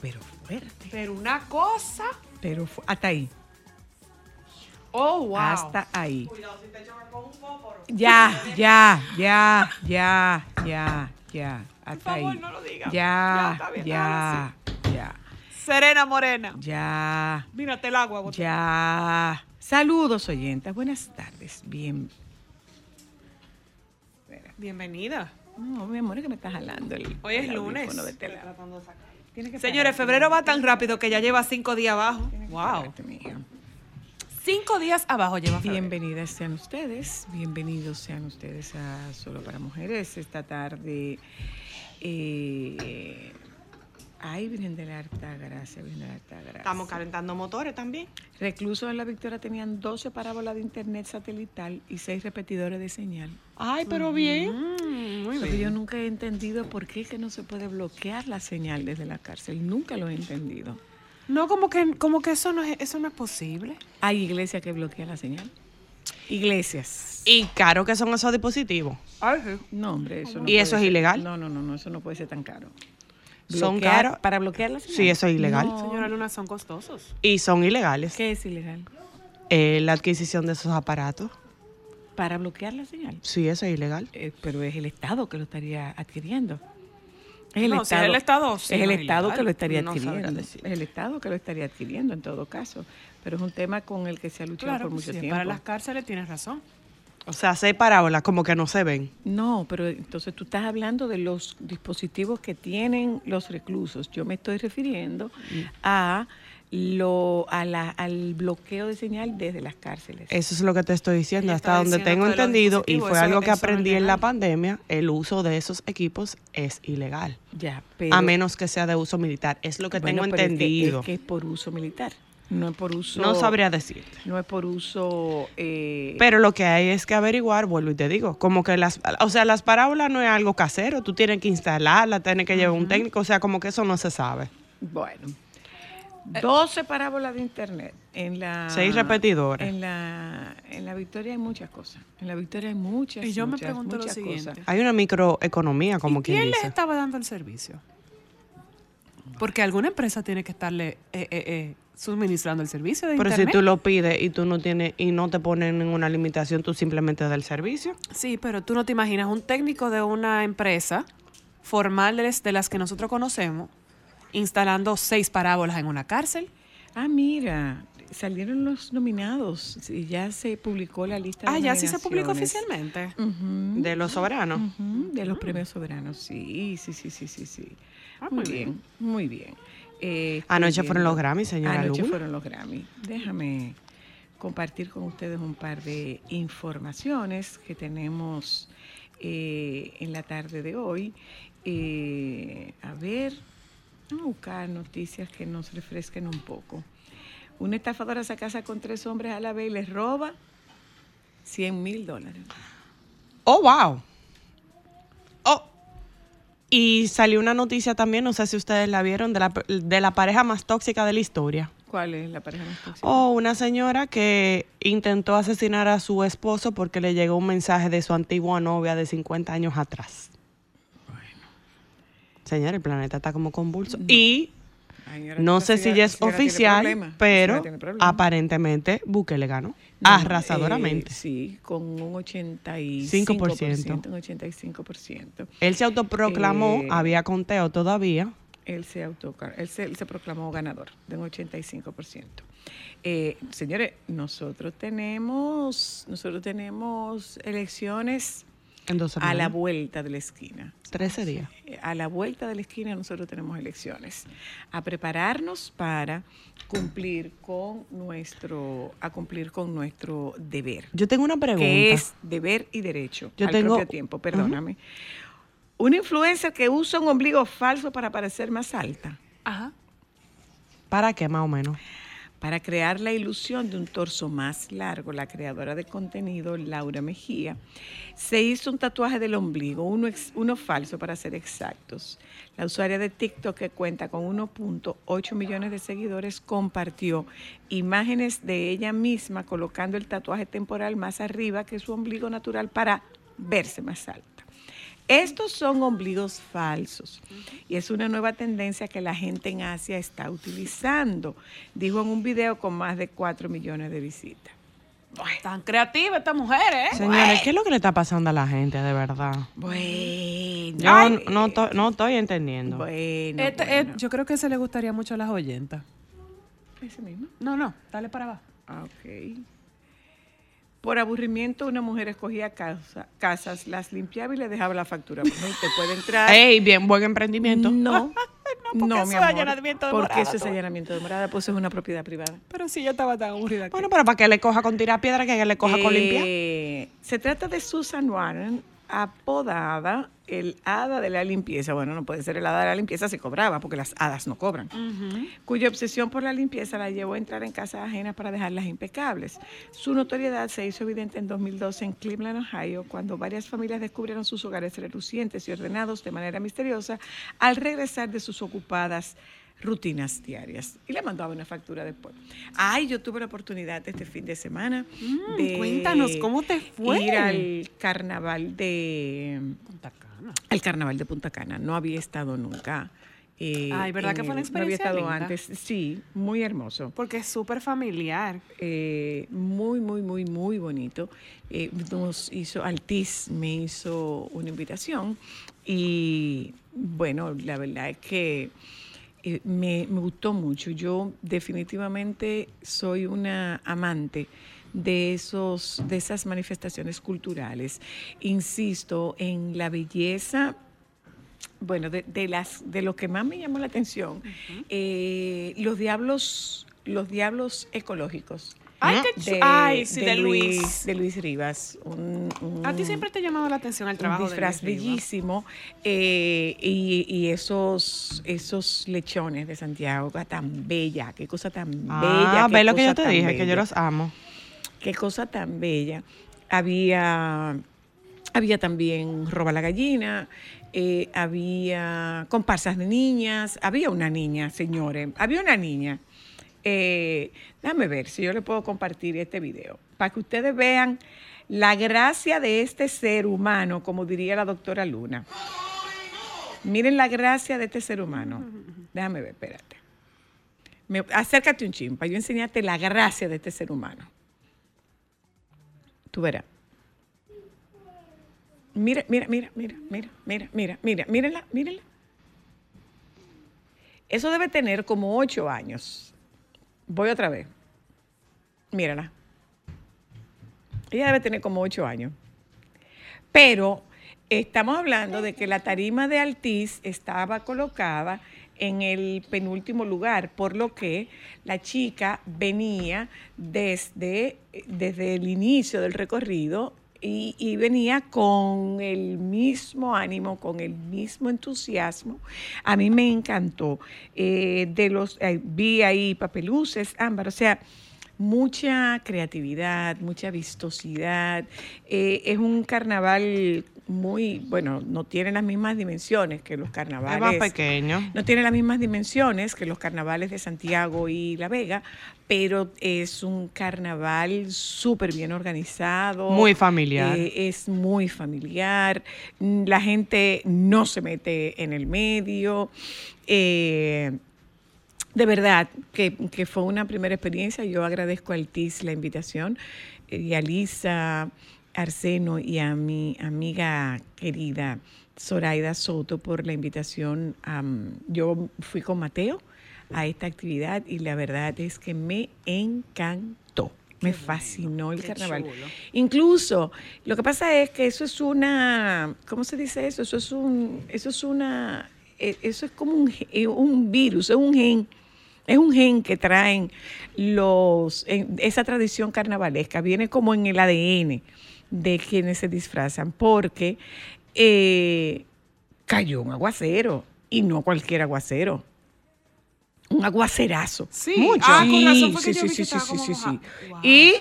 Pero fuerte. Pero una cosa. Pero fu- hasta ahí. Oh, wow. Hasta ahí. Ya, ya, ya, ya, ya, ya. Hasta favor, ahí. no lo diga. Ya, Ya, está bien, ya, ya, Serena Morena. ya, Mírate el agua. botón. ya. Saludos, oyentas. Buenas tardes. Bien. Bienvenida. No, mi amor, es que me está jalando el Hoy es el lunes. de este lado. Tiene que Señores, pararte. febrero va tan rápido que ya lleva cinco días abajo. Wow. pararte. Cinco días abajo lleva febrero. Bienvenidas sean ustedes, bienvenidos sean ustedes a Solo para Mujeres esta tarde. Eh, ay, Virgen de la Harta Gracia, Virgen de la Harta Gracia. Estamos calentando motores también. Reclusos en la Victoria tenían 12 parábolas de internet satelital y 6 repetidores de señal. Ay, pero bien. Muy Lo que yo nunca he entendido por qué es que no se puede bloquear la señal desde la cárcel. Nunca lo he entendido. No, como que, como que eso no es, eso no es posible. Hay iglesias que bloquean la señal. Iglesias. Y caro que son esos dispositivos. No, hombre, eso no ¿Y eso es ser- ilegal? No, no, no, no, eso no puede ser tan caro. Son caros. ¿Para bloquear la señal? Sí, eso es ilegal. No. Señora Luna, son costosos. Y son ilegales. ¿Qué es ilegal? Eh, la adquisición de esos aparatos. Para bloquear la señal. Sí, eso es ilegal. Eh, pero es el Estado que lo estaría adquiriendo. Es el No, si es Estado, el Estado, sí, es el no Estado ilegal. que lo estaría adquiriendo. Es el Estado que lo estaría adquiriendo en todo caso. Pero es un tema con el que se ha luchado Claro, por mucho sí, tiempo. para las cárceles tienes razón. O sea, seis parábolas como que no se ven. No, pero entonces tú estás hablando de los dispositivos que tienen los reclusos. Yo me estoy refiriendo Mm. a lo a la- al bloqueo de señal desde las cárceles. Eso es lo que te estoy diciendo, Ella hasta donde tengo entendido, y fue algo que aprendí en la pandemia, el uso de esos equipos es ilegal. ya, pero a menos que sea de uso militar. Es lo que bueno, tengo pero es que- entendido. Es que, es por uso militar, no es por uso. No sabría decirte. No es por uso. eh, Pero lo que hay es que averiguar, vuelvo y te digo, como que las, o sea, las parábolas no es algo casero, tú tienes que instalarlas, tienes que llevar un técnico, o sea, como que eso no se sabe. bueno. 12 parábolas de internet. En la, Seis repetidores. En la, en la Victoria hay muchas cosas. En la Victoria hay muchas Y yo me pregunto lo siguiente. cosas. Hay una microeconomía, como ¿Y quien quién les estaba dando el servicio? Porque alguna empresa tiene que estarle eh, eh, eh, suministrando el servicio de Pero si tú lo pides y tú no tienes y no te ponen ninguna limitación, tú simplemente das el servicio. Sí, pero tú no te imaginas un técnico de una empresa formales de las que nosotros conocemos instalando seis parábolas en una cárcel. Ah, mira, salieron los nominados y ya se publicó la lista de Ah, ya sí se publicó oficialmente. De los soberanos. de los premios soberanos, sí, sí, sí, sí, sí, sí. Ah, muy muy bien, muy bien. Eh, Anoche fueron los Grammy, señora Anoche Luna. fueron los Grammy. Déjame compartir con ustedes un par de informaciones que tenemos eh, en la tarde de hoy. Eh, a ver, a buscar noticias que nos refresquen un poco. Una estafadora se casa con tres hombres a la vez y les roba 100 mil dólares. Oh, wow. Oh. Y salió una noticia también, no sé si ustedes la vieron, de la, de la pareja más tóxica de la historia. ¿Cuál es la pareja más tóxica? Oh, una señora que intentó asesinar a su esposo porque le llegó un mensaje de su antigua novia de 50 años atrás. Señora, el planeta está como convulso. Y Ay, señora, no sé si ya es oficial, pero aparentemente Bukele ganó. No, arrasadoramente. eh, sí, con un 85%. 5%. Un 85%. Él se autoproclamó, Eh, había conteo todavía. Él se, auto, él se, él se proclamó ganador de un 85%. Eh, señores, nosotros tenemos, nosotros tenemos elecciones En dos a la vuelta de la esquina. 13 días. Eh, A la vuelta de la esquina nosotros tenemos elecciones. A prepararnos para cumplir con nuestro, a cumplir con nuestro deber. Yo tengo una pregunta. que es deber y derecho Yo al tengo- propio tiempo, perdóname. Una influencer que usa un ombligo falso para parecer más alta, Ajá. ¿Para qué más o menos? Para crear la ilusión de un torso más largo, la creadora de contenido, Laura Mejía, se hizo un tatuaje del ombligo, uno, falso para ser exactos. La usuaria de TikTok, que cuenta con 1.8 millones de seguidores, compartió imágenes de ella misma colocando el tatuaje temporal más arriba que su ombligo natural para verse más alta. Estos son ombligos falsos y es una nueva tendencia que la gente en Asia está utilizando, dijo en un video con más de 4 millones de visitas. Tan creativa esta mujer, ¿eh? Señores, ¿qué es lo que le está pasando a la gente de verdad? Bueno, Yo Ay, no, to- no estoy entendiendo. bueno, Este, eh, bueno. yo creo que se le gustaría mucho a las oyentas. Ese mismo. No, no, dale para abajo. Ah, Ok. Por aburrimiento, una mujer escogía casa- casas, las limpiaba y le dejaba la factura. Usted puede entrar. Ey, bien, buen emprendimiento. No, no, porque mi eso es amor. allanamiento de porque morada, eso es allanamiento de morada, pues es una propiedad privada. Pero si yo estaba tan aburrida. Bueno, pero para que le coja con tirar piedra, que le coja con limpiar. Eh, Se trata de Susan Warren, apodada el hada de la limpieza. Bueno, no puede ser el hada de la limpieza si cobraba, porque las hadas no cobran. Cuya obsesión por la limpieza la llevó a entrar en casas ajenas para dejarlas impecables. Su notoriedad se hizo evidente en 2012 en Cleveland, Ohio, cuando varias familias descubrieron sus hogares relucientes y ordenados de manera misteriosa al regresar de sus ocupadas rutinas diarias. Y le mandaba una factura después. Ay, yo tuve la oportunidad este fin de semana de Mm, cuéntanos, ¿cómo te fue? ir al carnaval de Punta Cana. al carnaval de Punta Cana. No había estado nunca. eh, Ay, ¿verdad que fue una el- No había experiencia estado linda? antes. Sí, muy hermoso. Porque es súper familiar. Eh, muy, muy, muy, muy bonito. Eh, nos hizo, Altiz me hizo una invitación y bueno, la verdad es que eh, me, me gustó mucho. Yo definitivamente soy una amante de esos de esas manifestaciones culturales. Insisto en la belleza bueno, de, de las de lo que más me llamó la atención, eh, los diablos, los diablos ecológicos. Ay, qué chu- Ay, sí, de Luis. de Luis Rivas. un- A ti un- siempre te ha llamado la atención el un trabajo disfraz de Luis Rivas. bellísimo eh, y, y esos esos lechones de Santiago, tan bella, qué cosa tan bella. Ah, qué ve lo que cosa yo te tan dije, que yo bella. los amo. Qué cosa tan bella. Había, había también roba la gallina, eh, había comparsas de niñas, había una niña, señores, había una niña. Eh, déjame ver si yo le puedo compartir este video, para que ustedes vean la gracia de este ser humano, como diría la doctora Luna. Miren la gracia de este ser humano. Déjame ver, espérate. Acércate un chimpa, yo enseñarte la gracia de este ser humano. Tú verás. Mira, mira, mira, mira, mira, mira, mira, mira, mírenla, mírenla. Eso debe tener como ocho años. Voy otra vez. Mírala. Ella debe tener como ocho años. Pero estamos hablando de que la tarima de Altiz estaba colocada en el penúltimo lugar, por lo que la chica venía desde, desde el inicio del recorrido y, venía con el mismo ánimo, con el mismo entusiasmo. A mí me encantó. Eh, de los, eh, vi ahí papeluces, ámbar, o sea, mucha creatividad, mucha vistosidad. Eh, es un carnaval muy, bueno, no tiene las mismas dimensiones que los carnavales. Es más pequeño. No tiene las mismas dimensiones que los carnavales de Santiago y La Vega, pero es un carnaval súper bien organizado. Muy familiar. Eh, es muy familiar. La gente no se mete en el medio. Eh, de verdad que, que fue una primera experiencia. Yo agradezco al TIS la invitación eh, y a Lisa Arseno y a mi amiga querida Zoraida Soto por la invitación. Yo fui con Mateo a esta actividad y la verdad es que me encantó. Me fascinó el carnaval. Incluso, lo que pasa es que eso es una, ¿cómo se dice eso? Eso es un, eso es una, eh, eso es como un, eh, un virus, es un gen. Es un gen que traen los, esa tradición carnavalesca, viene como en el ADN de quienes se disfrazan, porque eh, cayó un aguacero y no cualquier aguacero. Un aguacerazo. Sí. Mucho. Ah, con Sí, razón fue que sí, yo vi sí, que sí, sí, sí, sí. Wow. Y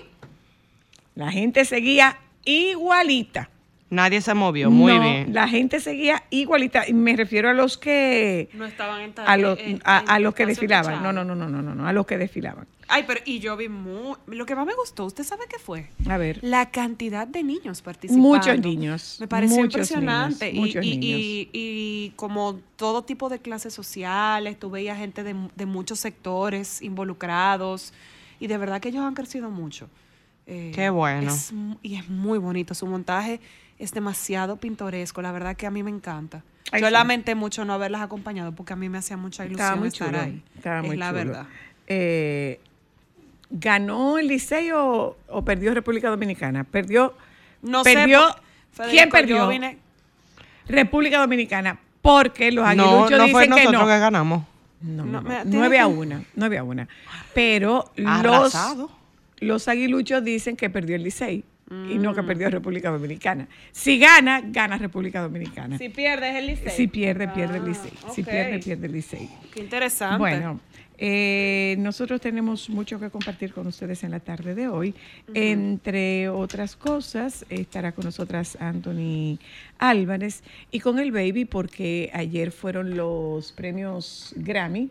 la gente seguía igualita. Nadie se movió. Muy No, bien. La gente seguía igualita. Y me refiero a los que No estaban en a los, en- a, en a los que desfilaban. techado. No, no, no, no, no, no, no, a los que desfilaban. Ay, pero y yo vi muy... Lo que más me gustó, ¿usted sabe qué fue? A ver. La cantidad de niños participando. Muchos niños, Me pareció muchos impresionante. niños, y, muchos y- niños. y- y como todo tipo de clases sociales, tú veías gente de, de muchos sectores involucrados. Y de verdad que ellos han crecido mucho. Eh, Qué bueno. es y es muy bonito. Su montaje es demasiado pintoresco. La verdad que a mí me encanta. Ay, Yo sí. lamenté mucho no haberlas acompañado porque a mí me hacía mucha ilusión Estaba muy estar chulo. ahí. Estaba es muy la chulo. verdad. Eh, ¿Ganó el Liceo o, o perdió República Dominicana? Perdió. No sé, perdió. porque, ¿Quién perdió? yo vine- República Dominicana. Porque los No, aguiluchos no fue dicen que nosotros no. que ganamos. No, No, tiene nueve a que- una, nueve a una. Pero los, los aguiluchos dicen que perdió el Licey y no Mm. que perdió República Dominicana. Si gana, gana República Dominicana. Si pierdes el liceo. Si pierde, pierde el Licey. Si ok. pierde, pierde el Licey. Qué interesante. Bueno, eh, nosotros tenemos mucho que compartir con ustedes en la tarde de hoy. Entre otras cosas, estará con nosotras Anthony Álvarez y con el Baby porque ayer fueron los premios Grammy.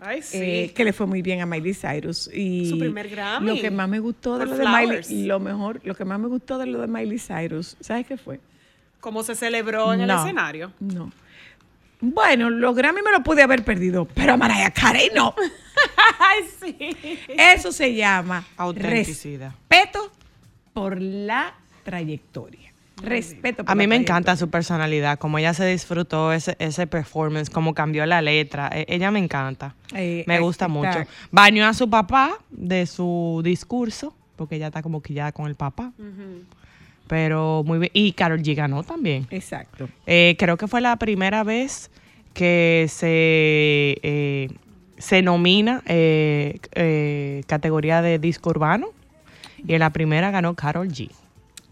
Ay, sí. eh, que le fue muy bien a Miley Cyrus y Su primer Grammy. lo que más me gustó de lo de Miley lo mejor lo que más me gustó de lo de Miley Cyrus ¿sabes qué fue? ¿Cómo se celebró en el escenario? No. Bueno, los Grammy me lo pude haber perdido, pero a Mariah Carey no. Ay, sí. Eso se llama Autenticidad. respeto por la trayectoria. Respeto por A mí me encanta su personalidad, como ella se disfrutó ese, ese performance, cómo cambió la letra. E- ella me encanta. Eh, me gusta está- mucho. Bañó a su papá de su discurso, porque ella está como quillada con el papá. Pero muy bien. Y Carol G ganó también. Exacto. Eh, creo que fue la primera vez que se, eh, se nomina eh, eh, categoría de disco urbano. Y en la primera ganó Carol G.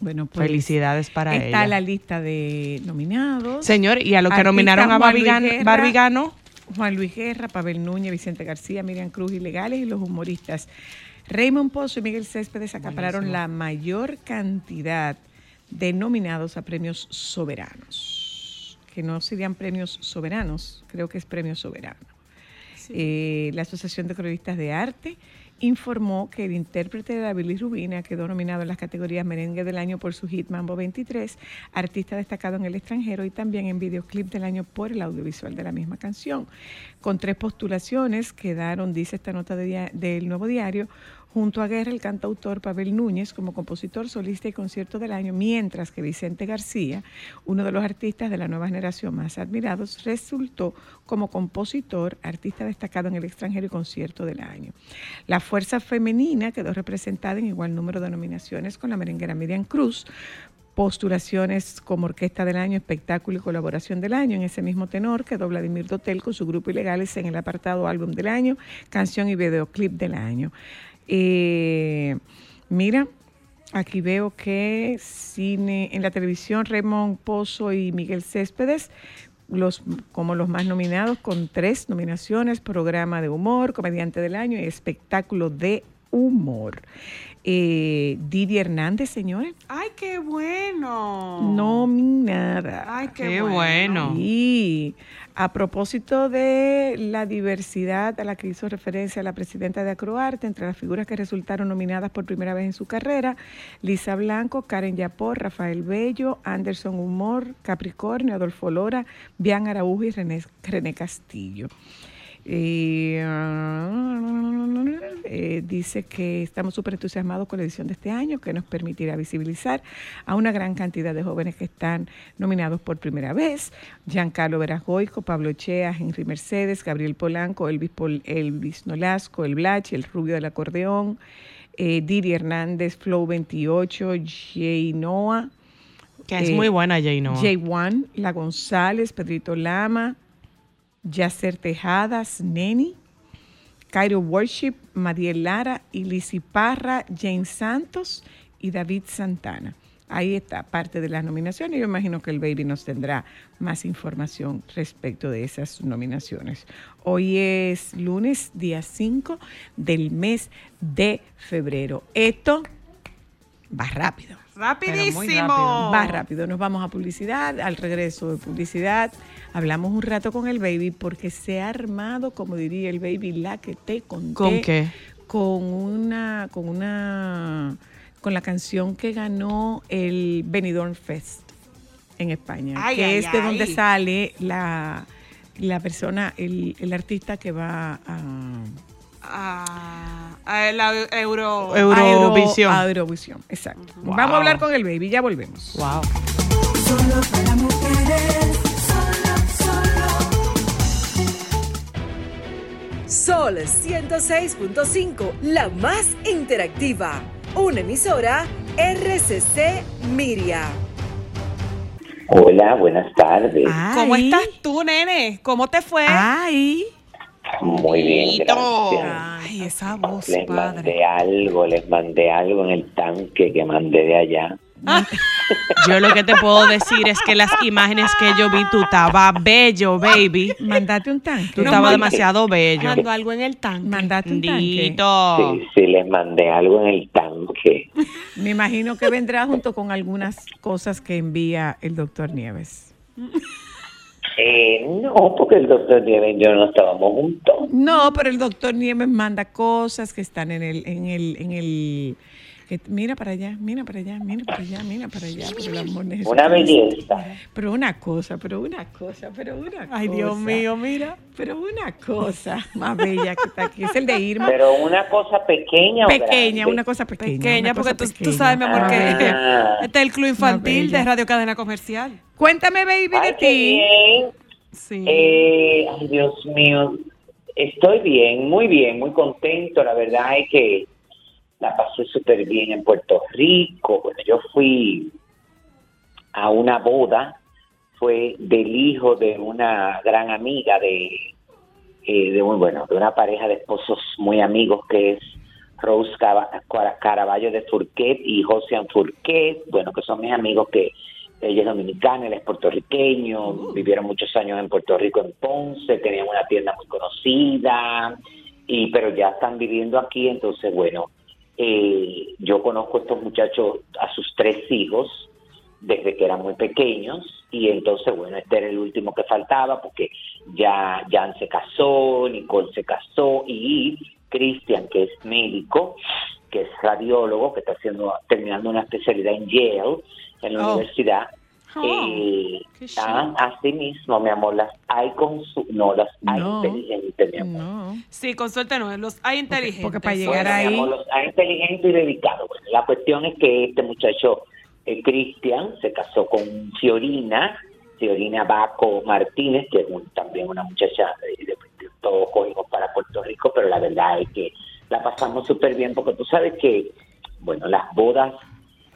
Bueno, pues Felicidades para está ella. la lista de nominados. Señor, y a los que nominaron a ganó. Juan Luis Guerra, Pavel Núñez, Vicente García, Miriam Cruz y Legales y los humoristas. Raymond Pozo y Miguel Céspedes acapararon la mayor cantidad de nominados a premios soberanos. Que no serían premios soberanos, creo que es premio soberano. Eh, la Asociación de Cronistas de Arte informó que el intérprete de la bilirrubina quedó nominado en las categorías Merengue del Año por su hit Mambo 23, Artista destacado en el extranjero y también en Videoclip del Año por el audiovisual de la misma canción. Con tres postulaciones quedaron, dice esta nota del Nuevo Diario, junto a Guerra el cantautor Pavel Núñez como compositor, solista y concierto del año, mientras que Vicente García, uno de los artistas de la nueva generación más admirados, resultó como compositor, artista destacado en el extranjero y concierto del año. La fuerza femenina quedó representada en igual número de nominaciones con la merenguera Miriam Cruz postulaciones como Orquesta del Año, Espectáculo y Colaboración del Año. En ese mismo tenor quedó Vladimir Dotel con su grupo Ilegales en el apartado Álbum del Año, Canción y Videoclip del Año. Eh, mira, aquí veo que cine en la televisión Raymond Pozo y Miguel Céspedes los, como los más nominados con tres nominaciones, programa de humor, comediante del año y espectáculo de humor. Eh, Didi Hernández, señores, Ay, qué bueno. nominada. Ay, qué, Qué bueno. bueno. Y a propósito de la diversidad a la que hizo referencia la presidenta de Acroarte, entre las figuras que resultaron nominadas por primera vez en su carrera, Lisa Blanco, Karen Yapor, Rafael Bello, Anderson Humor, Capricornio, Adolfo Lora, Bian Araújo y René, René Castillo. Eh, eh, dice que estamos súper entusiasmados con la edición de este año, que nos permitirá visibilizar a una gran cantidad de jóvenes que están nominados por primera vez. Giancarlo Verasgoico, Pablo Chea, Henry Mercedes, Gabriel Polanco, Elvis, Pol- Elvis Nolasco, El Blach, El Rubio del Acordeón, eh, Didi Hernández, Flow 28, Jay Noah, Que es Eh, muy buena, Jay Noah. J1, La González, Pedrito Lama, Yacer Tejadas, Neni, Cairo Worship, Mariel Lara, Ilisi Parra, Jane Santos y David Santana. Ahí está parte de las nominaciones. Yo imagino que el Baby nos tendrá más información respecto de esas nominaciones. Hoy es lunes, día 5 del mes de febrero. Esto va rápido. Rapidísimo. Va rápido, nos vamos a publicidad, al regreso de publicidad, hablamos un rato con el baby porque se ha armado, como diría el baby, la que te conté. ¿Con qué? Con una, con una, con la canción que ganó el Benidorm Fest en España, Ay, que ay, es de donde sale la, la persona, el, el artista que va a... Ah, a la euro. Eu- Eurovisión. A, Euro- a Eurovisión, exacto. Vamos a hablar con el baby, ya volvemos. Wow. Solo para mujeres, solo, solo. Sol 106.5, la más interactiva. Una emisora RCC Miria. Hola, buenas tardes. ¿Cómo estás tú, nene? ¿Cómo te fue? Ay. Muy bien, gracias. Ay, esa voz, Les padre. mandé algo, les mandé algo en el tanque que mandé de allá. Yo lo que te puedo decir es que las imágenes que yo vi, tú estabas bello, baby. Mandate un tanque. Tú estabas demasiado bello. Mando algo en el tanque. Mandate un tanque. Sí, sí, les mandé algo en el tanque. Me imagino que vendrá junto con algunas cosas que envía el doctor Nieves. Eh, no, porque el doctor Nieves y yo no estábamos juntos. No, pero el doctor Nieves manda cosas que están en el, en el, en el, que- mira para allá, mira para allá, mira para allá, mira para allá, por el amor de Una belleza. Pero una cosa, pero una cosa, pero una Ay, cosa. Dios mío, mira. Pero una cosa más bella que está aquí. Es el de Irma. Pero una cosa pequeña o pequeña, grande? una cosa pequeña. Pequeña, porque tú, tú sabes, mi amor, Ah. que este es el club infantil de Radio Cadena Comercial. Cuéntame, baby, de Ay, ti. bien. Sí. Eh, ay, Dios mío. Estoy bien, muy bien, muy contento. La verdad es que la pasé súper bien en Puerto Rico. Bueno, yo fui a una boda, fue del hijo de una gran amiga de, eh, de un, bueno, de una pareja de esposos muy amigos que es Rose Caraballo de Furquet y Josian Furquet, bueno, que son mis amigos que ella es dominicana, él es puertorriqueño, vivieron muchos años en Puerto Rico, en Ponce, tenían una tienda muy conocida, y pero ya están viviendo aquí, entonces, bueno, eh, yo conozco a estos muchachos, a sus tres hijos, desde que eran muy pequeños, y entonces, bueno, este era el último que faltaba, porque ya Jan se casó, Nicole se casó, y Cristian, que es médico, que es radiólogo, que está haciendo, terminando una especialidad en Yale, en la Oh. universidad. Oh, eh, ah, así mismo, mi amor, las hay con su, no, las hay No. inteligentes, mi amor. No. Sí, con suerte no, los hay inteligentes. porque para Bueno, llegar mi ahí- amor, los hay inteligentes y dedicados. Bueno, la cuestión es que este muchacho, eh, Cristian, se casó con Fiorina, Fiorina Baco Martínez, que es un- también una muchacha de, de- de todos códigos para Puerto Rico, pero la verdad es que la pasamos súper bien porque tú sabes que, bueno, las bodas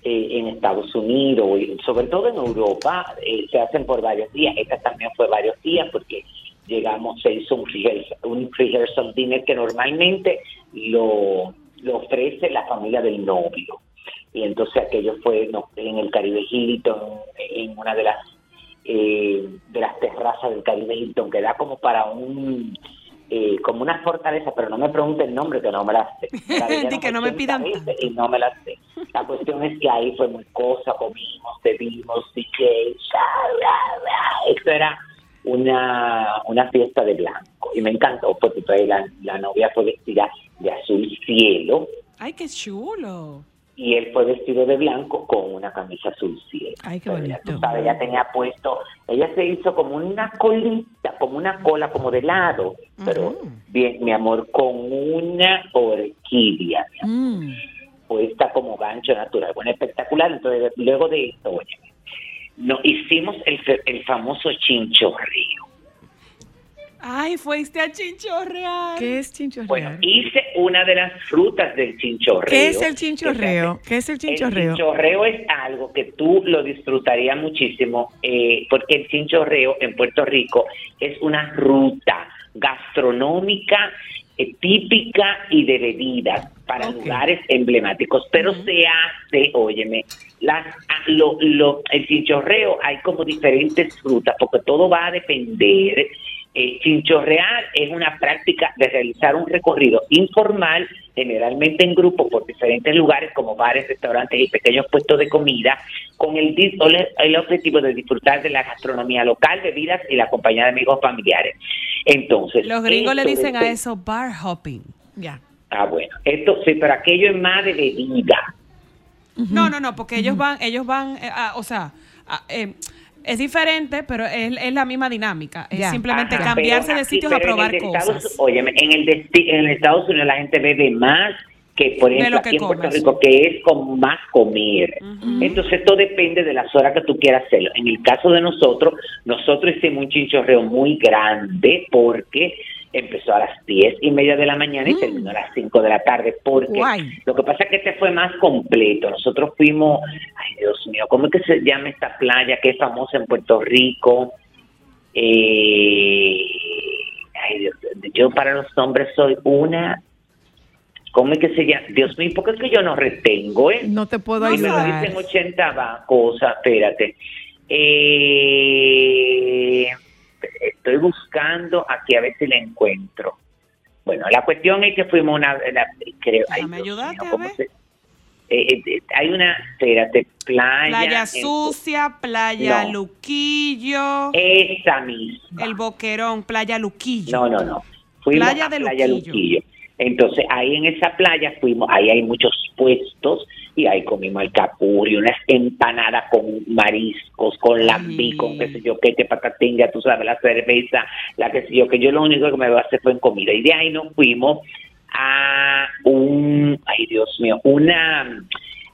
eh, en Estados Unidos, sobre todo en Europa, eh, se hacen por varios días. Esta también fue varios días porque llegamos, se hizo un rehearsal, un rehearsal dinner que normalmente lo, lo ofrece la familia del novio. Y entonces aquello fue en el Caribe Hilton, en una de las eh, de las terrazas del Caribe Hilton, que da como para un eh, como una fortaleza, pero no me pregunte el nombre que no me la sé. Dijeron que no me 80 pidan Y no me la sé. La cuestión es que ahí fue muy cosa, comimos, bebimos, DJ. Esto era una, una fiesta de blanco. Y me encantó porque la, la novia fue vestida de azul cielo Ay, qué chulo. Y él fue vestido de blanco con una camisa azul cielo. Ay, qué bonito. tú sabes, ella tenía puesto, ella se hizo como una colita, como una cola, como de lado, pero bien, mi amor, con una orquídea, mi amor, Mm. puesta como gancho natural. Bueno, espectacular. Entonces, luego de esto, oye, no, hicimos el, el famoso chinchorrío. Ay, fuiste a chinchorrear. ¿Qué es chinchorreo? Bueno, hice una de las frutas del chinchorreo. ¿Qué es el chinchorreo? ¿Qué es el El chinchorreo? chinchorreo es algo que tú lo disfrutarías muchísimo, eh, porque el chinchorreo en Puerto Rico es una ruta gastronómica eh, típica y de bebidas para lugares emblemáticos, pero se hace, óyeme, las, ah, lo, lo- el chinchorreo hay como diferentes frutas, porque todo va a depender. Eh, chinchorrear es una práctica de realizar un recorrido informal, generalmente en grupo por diferentes lugares como bares, restaurantes y pequeños puestos de comida, con el, objetivo de disfrutar de la gastronomía local, bebidas y la compañía de amigos familiares. Entonces, Los gringos le dicen a eso bar hopping. Ya. Ah, bueno, esto sí, pero aquello es más de bebida. No, no, no, porque ellos van, ellos van, eh, a- o sea, a- eh, es diferente, pero es, es la misma dinámica. Es Ya. simplemente Ajá, cambiarse pero de aquí- sitios a pero en el probar de Estados- cosas. óyeme, en el, de, en el Estados Unidos la gente bebe más que, por ejemplo, aquí en Puerto. Rico, que es como más comer. Entonces, todo depende de las horas que tú quieras hacerlo. En el caso de nosotros, nosotros hicimos un chinchorreo muy grande porque empezó a las diez y media de la mañana y terminó a las 5 de la tarde. Porque Guay. lo que pasa es que este fue más completo. Nosotros fuimos, ay Dios mío, ¿cómo es que se llama esta playa que es famosa en Puerto Rico? Eh, ay Dios, yo para los hombres soy una, ¿cómo es que se llama? Dios mío, ¿por qué es que yo no retengo, eh? No te puedo Y me lo ayudar. dicen 80 va- cosas, espérate. Eh, estoy buscando aquí a ver si la encuentro. Bueno, la cuestión es que fuimos una... la- creo, ay, mío, a ¿cómo ver. se- eh, eh, hay una, espérate, playa... Playa en- Sucia, Playa No. Luquillo, Esa misma. El Boquerón, Playa Luquillo. No, no, no. Fuimos Playa a de Playa Luquillo. Luquillo. Entonces, ahí en esa playa fuimos, ahí hay muchos puestos y ahí comimos el capuri, unas empanadas con mariscos, con lambí, con qué sé yo qué, que patatinga, tú sabes, la cerveza, la que sé yo, que yo lo único que me basé fue en comida. Y de ahí nos fuimos a un, ay Dios mío, una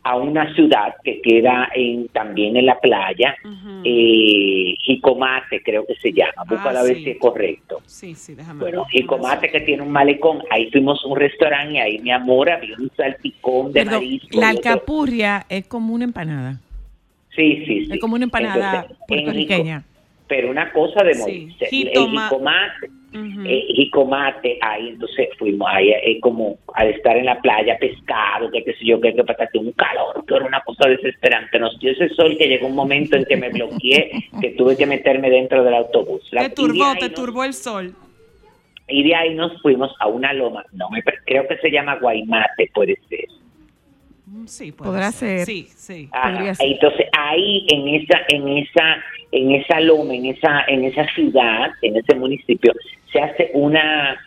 a una ciudad que queda en también en la playa, Ujú. eh, Jicomate creo que se llama, búscala a ver sí. si es correcto. Sí, sí, déjame Bueno, ver. Jicomate que tiene un malecón, ahí fuimos a un restaurante y ahí mi amor había un salpicón de Perdón, marisco. la alcapurria es como una empanada. Sí, sí, sí. Es como una empanada Entonces, en puertorriqueña. Jico- pero una cosa de Sí, morirse. El jitoma- jicomate, Ujú. eh, jicomate, ahí entonces fuimos ahí, eh, como al estar en la playa, pescado, que qué sé yo, que que patate, un calor, que era una cosa desesperante. Nos dio ese sol que llegó un momento en que me bloqueé, que tuve que meterme dentro del autobús. La- Te turbó, te nos- turbó el sol. Y de ahí nos fuimos a una loma, no me creo que se llama Guaymate, puede ser. Mm, Sí, puede Podrá ser. Sí, sí. Ajá. Ser. Entonces ahí en esa, en esa, en esa loma, en esa, en esa ciudad, en ese municipio, se hace una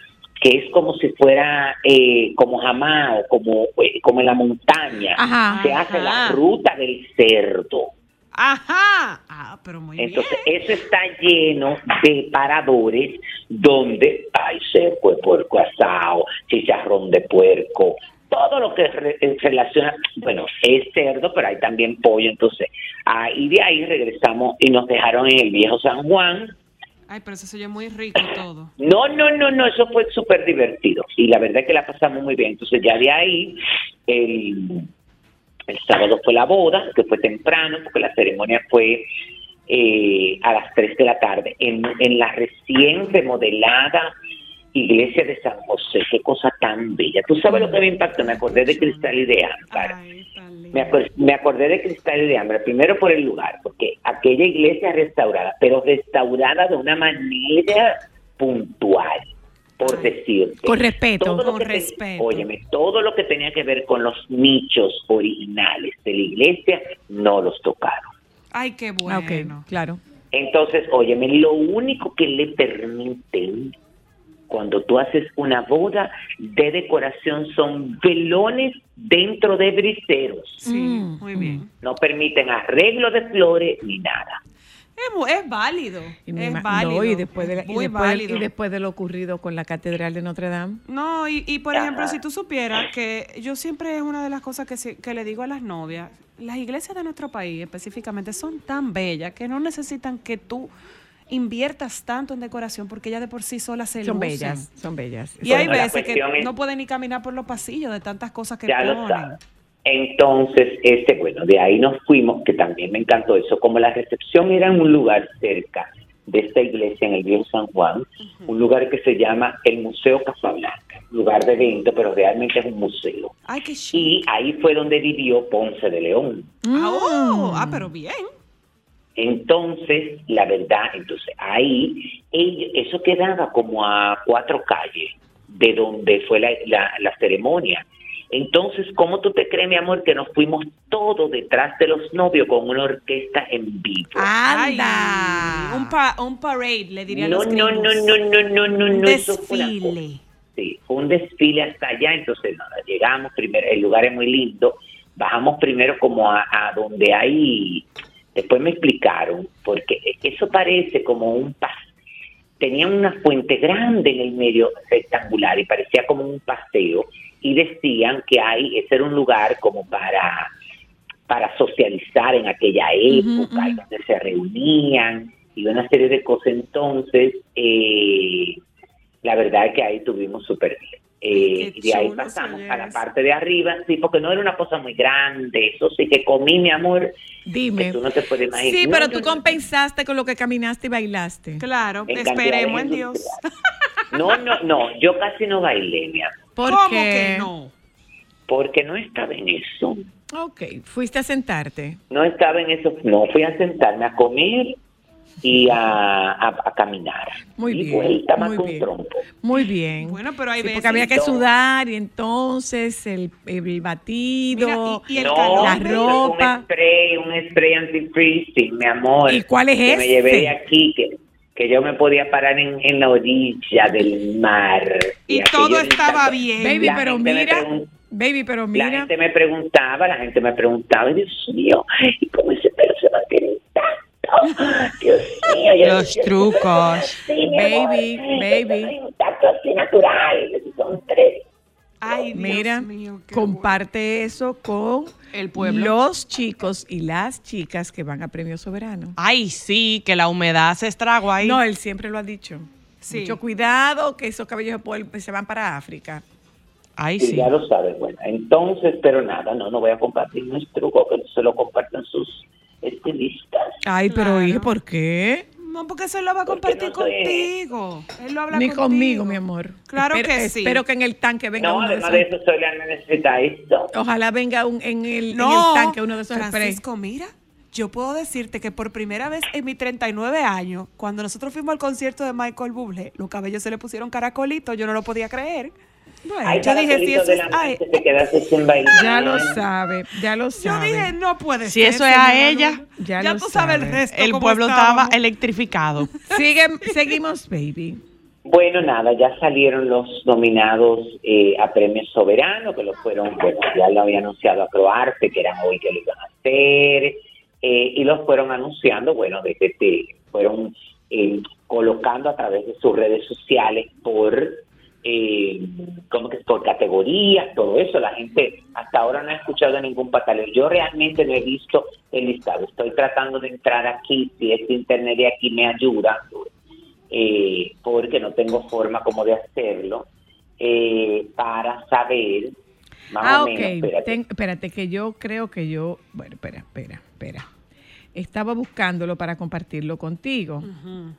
que es como si fuera eh, como jamao, como, eh, como en la montaña. Ajá. Se hace la ruta del cerdo. Ajá. Ah, pero muy Entonces, bien. eso está lleno de paradores donde hay cerco de puerco asado, chicharrón de puerco, todo lo que re- eh, relaciona, bueno, es cerdo, pero hay también pollo. Entonces, ahí de ahí regresamos y nos dejaron en el viejo San Juan. Ay, pero eso se oye muy rico todo. No, no, no, no, eso fue súper divertido. Y la verdad es que la pasamos muy bien. Entonces, ya de ahí, el, El sábado fue la boda, que fue temprano, porque la ceremonia fue eh, a las 3 de la tarde, en, en la recién remodelada iglesia de San José. Qué cosa tan bella. ¿Tú sabes lo que me impactó? Me acordé de Cristal y de Ámbar. Me, acor- me acordé de Cristal y de Ámbar, primero por el lugar, porque aquella iglesia restaurada, pero restaurada de una manera puntual, por decirte. Con respeto. Todo lo Con te- respeto. óyeme, todo lo que tenía que ver con los nichos originales de la iglesia, no los tocaron. Ay, qué Ah, bueno. claro. Entonces, óyeme, lo único que le permiten cuando tú haces una boda de decoración son velones dentro de briseros. Sí, Mm, muy bien. No permiten arreglo de flores ni nada. Es, es válido. Y, es válido. no, y después de, la- y después, válido. y después de lo ocurrido con la Catedral de Notre Dame. No, y, y por Ajá. ejemplo, si tú supieras que yo siempre es una de las cosas que, que le digo a las novias, las iglesias de nuestro país específicamente son tan bellas que no necesitan que tú inviertas tanto en decoración porque ellas de por sí solas se Son lucen. bellas, son bellas. Y hay Bueno, veces que es- no pueden ni caminar por los pasillos de tantas cosas que ya lo ponen. sabes. Entonces, este, bueno, de ahí nos fuimos, que también me encantó eso, como la recepción era en un lugar cerca de esta iglesia en el Viejo San Juan, un lugar que se llama el Museo Casablanca, lugar de evento, pero realmente es un museo. Ay, qué. Y ahí fue donde vivió Ponce de León. Ah, oh, Mm. ah, pero bien. Entonces, la verdad, entonces ahí, ellos- eso quedaba como a cuatro calles de donde fue la, la- la ceremonia. Entonces, ¿cómo tú te crees, mi amor, que nos fuimos todos detrás de los novios con una orquesta en vivo? ¡Anda! un, pa- un parade, le dirían no, los no, no, no, no, no, no, Un no, desfile. Sí, fue un desfile hasta allá, entonces nada, llegamos primero, el lugar es muy lindo, bajamos primero como a, a donde hay, después me explicaron, porque eso parece como un pas tenía una fuente grande en el medio rectangular y parecía como un paseo y decían que hay, ese era un lugar como para para socializar en aquella época, y donde se reunían y una serie de cosas. Entonces, eh, la verdad es que ahí estuvimos súper bien. Eh, y de ahí pasamos a la parte de arriba, sí, porque no era una cosa muy grande. Eso sí que comí, mi amor, que Dime. tú no te puedes imaginar. Sí, No, pero yo tú no- compensaste con lo que caminaste y bailaste. Claro, en esperemos en Dios. No, no, no, yo casi no bailé, mi amor, ¿Por ¿Cómo qué? que no? porque no estaba en eso. Ok, fuiste a sentarte. No estaba en eso, no fui a sentarme a comer y a, a, a caminar. Muy y bien, vuelta más muy con bien. trompo. Muy bien. Bueno, pero hay Sí, veces- Porque había que sudar y entonces el, el batido. Mira, y- y el no, calor, la ropa. Un spray, un spray anti-freezing, mi amor. ¿Y cuál es que ese? me llevé de aquí, que, que yo me podía parar en, en la orilla del mar. Y aquello todo estaba bien. Baby, La pero mira, baby, pero La mira. gente me preguntaba, la gente me preguntaba, Dios mío, ¿y cómo ese pelo se mantiene intacto? Dios mío, yo Los yo- trucos. Sí, mi amor, Baby, baby. así natural, son tres. Ay, Dios Mira, mío, comparte eso con El pueblo. los chicos y las chicas que van a Premio Soberano. Ay, sí, que la humedad se estragó ahí. No, él siempre lo ha dicho. Sí. Mucho cuidado que esos cabellos se, van para África. Ay, Sí, sí. ya lo sabes, bueno, entonces, pero nada, no, no voy a compartir mis trucos, que se lo compartan sus estilistas. Ay, pero Claro. ¿por qué? No, porque eso lo va a compartir no contigo. Él lo habla Ni contigo. conmigo, mi amor. Claro Espero- que sí. Espero que en el tanque venga No, uno de además esos. de eso, la necesita esto. Ojalá venga un, en, el, en No, el tanque uno de esos sprays. Francisco, mira, yo puedo decirte que por primera vez en mis 39 años, cuando nosotros fuimos al concierto de Michael Bublé, los cabellos se le pusieron caracolitos, yo no lo podía creer. Bueno, Ay, yo dije, si eso es- bailar. ya lo sabe, ya lo Yo sabe. dije, no puede Si ser. eso es a ella, Luna. ya ya lo tú sabes el resto. El pueblo estábamos. estaba electrificado. Sigue, seguimos, baby. Bueno, nada, ya salieron los nominados eh, a Premio Soberano, que lo fueron, bueno, ya lo había anunciado a Croarte, que eran hoy que lo iban a hacer, eh, y los fueron anunciando, bueno, desde que fueron eh, colocando a través de sus redes sociales por, eh, como que por categorías, todo eso. La gente hasta ahora no ha escuchado ningún pataleo. Yo realmente no he visto el listado. Estoy tratando de entrar aquí, si este internet de aquí me ayuda, eh, porque no tengo forma como de hacerlo, eh, para saber Más Ah, o ok. menos, espérate. Ten- espérate, que yo creo que yo. Bueno, espera, espera, espera. Estaba buscándolo para compartirlo contigo.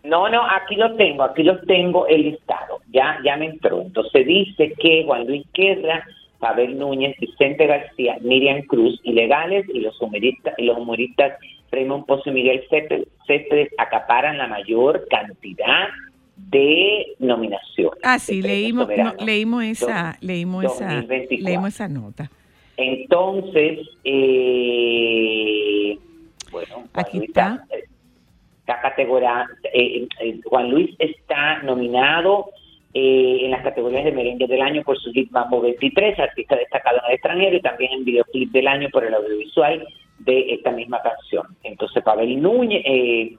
No, no, aquí lo tengo, aquí lo tengo el listado. Ya, ya me entró. Entonces dice que Juan Luis Guerra, Pavel Núñez, Vicente García, Miriam Cruz, ilegales, y los humoristas, y los humoristas Raymond Pozo y Miguel Céspedes, acaparan la mayor cantidad de nominaciones. Ah, sí, premios leímos, no, soberanos. leímos esa, Dos- leímos esa, 2024. leímos esa nota. Entonces, eh, bueno, Juan Aquí Luis está. está categoría, eh, eh, Juan Luis está nominado eh, en las categorías de merengue del año por su hit Mambo 23, artista destacado en el extranjero, y también en videoclip del año por el audiovisual de esta misma canción. Entonces, Pavel Núñez eh,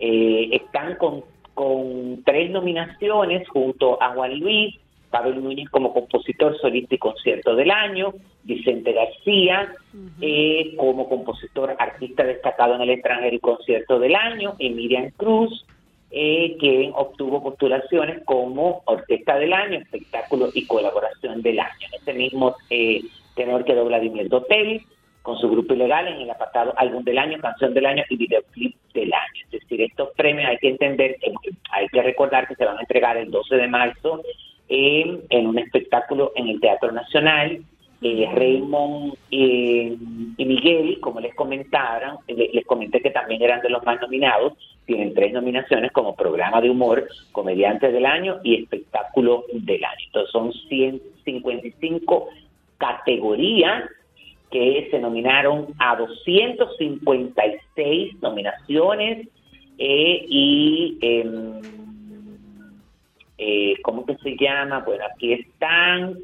eh, están con, con tres nominaciones junto a Juan Luis, Pavel Núñez como compositor, solista y concierto del año, Vicente García eh, como compositor, artista destacado en el extranjero y concierto del año, y Miriam Cruz, eh, quien obtuvo postulaciones como orquesta del año, espectáculo y colaboración del año. Ese mismo eh, tenor quedó Vladimir Dotel con su grupo ilegal en el apartado álbum del año, canción del año y videoclip del año. Es decir, estos premios hay que entender, hay que recordar que se van a entregar el 12 de marzo en, un espectáculo en el Teatro Nacional. Eh, Raymond eh, y Miguel, como les comentaron, le- les comenté que también eran de los más nominados, tienen tres nominaciones como programa de humor, comediante del año y espectáculo del año. Entonces son 155 categorías que se nominaron a 256 nominaciones eh, y em, eh, ¿cómo que se llama? Bueno, aquí están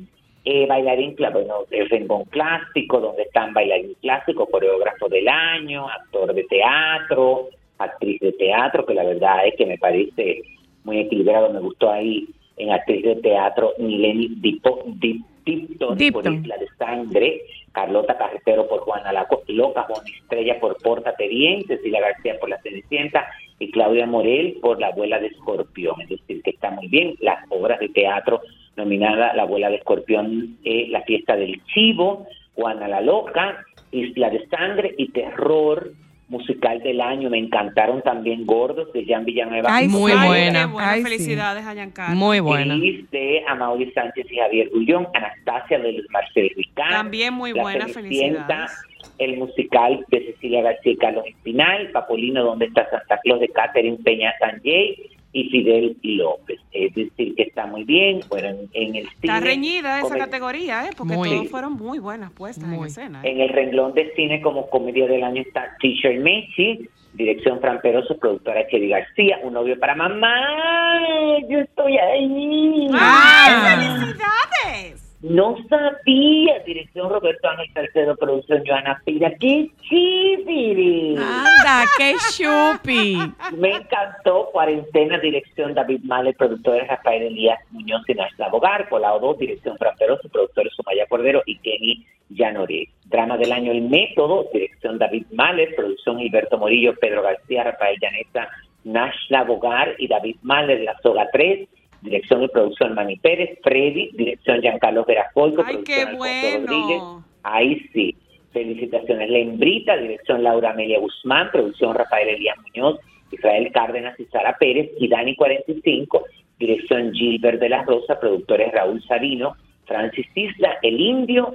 eh, bailarín, bueno, el Rengón Clásico, donde están bailarín clásico, coreógrafo del año, actor de teatro, actriz de teatro, que la verdad es que me parece muy equilibrado, me gustó ahí en actriz de teatro Mileni Dipo- Dip- Dipton, por Dipton. Isla de Sangre, Carlota Carretero por Juana la Co- Loca, Juan Estrella por Pórtate Bien, Cecilia García por La Cenicienta y Claudia Morel por La Abuela de Escorpión. Es decir, que está muy bien. Las obras de teatro nominadas La Abuela de Escorpión, eh, La Fiesta del Chivo, Juana la Loca, Isla de Sangre y Terror musical del año. Me encantaron también Gordos de Jan Villanueva. Ay, Muy. Ay, buena. Buena. Ay, sí. Felicidades a Giancarlo. Muy buena. Feliz de Amaury Sánchez y Javier Gullón, Anastasia de Luis Marcel Ricard. También muy La buena, felicidades. El musical de Cecilia García y Carlos Espinal, Papolino, donde está Santa Claus de Catherine Peña Sanjay y Fidel López. Es decir, que está muy bien. Bueno, en, el cine. Está reñida esa categoría, ¿eh? Porque Muy. todos fueron muy buenas puestas en escena. ¿eh? En el renglón de cine como comedia del año está Teacher Mechi, dirección Fran Peroso, productora Chedi García, Un novio para mamá. Yo estoy ahí. ¡Ay, felicidades! No sabía, dirección Roberto Ángel Salcedo, producción Joana Pira. ¡Qué chévere! Anda, qué chupi. Me encantó. Cuarentena, dirección David Male, productores Rafael Elías Muñoz y Nashla Bogar. Polao 2, dirección Fran Peroso, productores Sumaya Cordero y Kenny Llanoré. Drama del año El Método, dirección David Male, producción Gilberto Morillo, Pedro García, Rafael Llaneta, Nashla Bogar y David Male, La Soga 3. Dirección y producción Mani Pérez, Freddy, dirección Giancarlo Verafolco, ¡Ay, producción qué Alfonso Rodríguez, bueno! Ahí sí. Felicitaciones. Lembrita, dirección Laura Amelia Guzmán, producción Rafael Elías Muñoz, Israel Cárdenas y Sara Pérez, y Dani 45, dirección Gilbert de la Rosa, productores Raúl Sabino, Francis Isla, El Indio,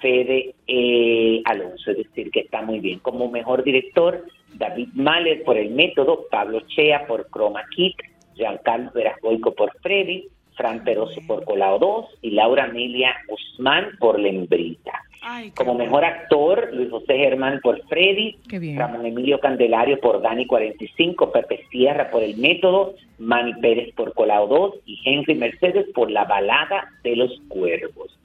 Fede eh, Alonso. Es decir, que está muy bien. Como mejor director, David Mahler por El Método, Pablo Chea por Chroma Kit, Giancarlo Verasboico por Freddy, Fran Peroso por Colao 2 y Laura Amelia Guzmán por Lembrita. Ay, Como mejor actor, Luis José Germán por Freddy. Ramón Emilio Candelario por Dani 45, Pepe Sierra por El Método, Manny Pérez por Colao 2 y Henry Mercedes por La Balada de los Cuervos.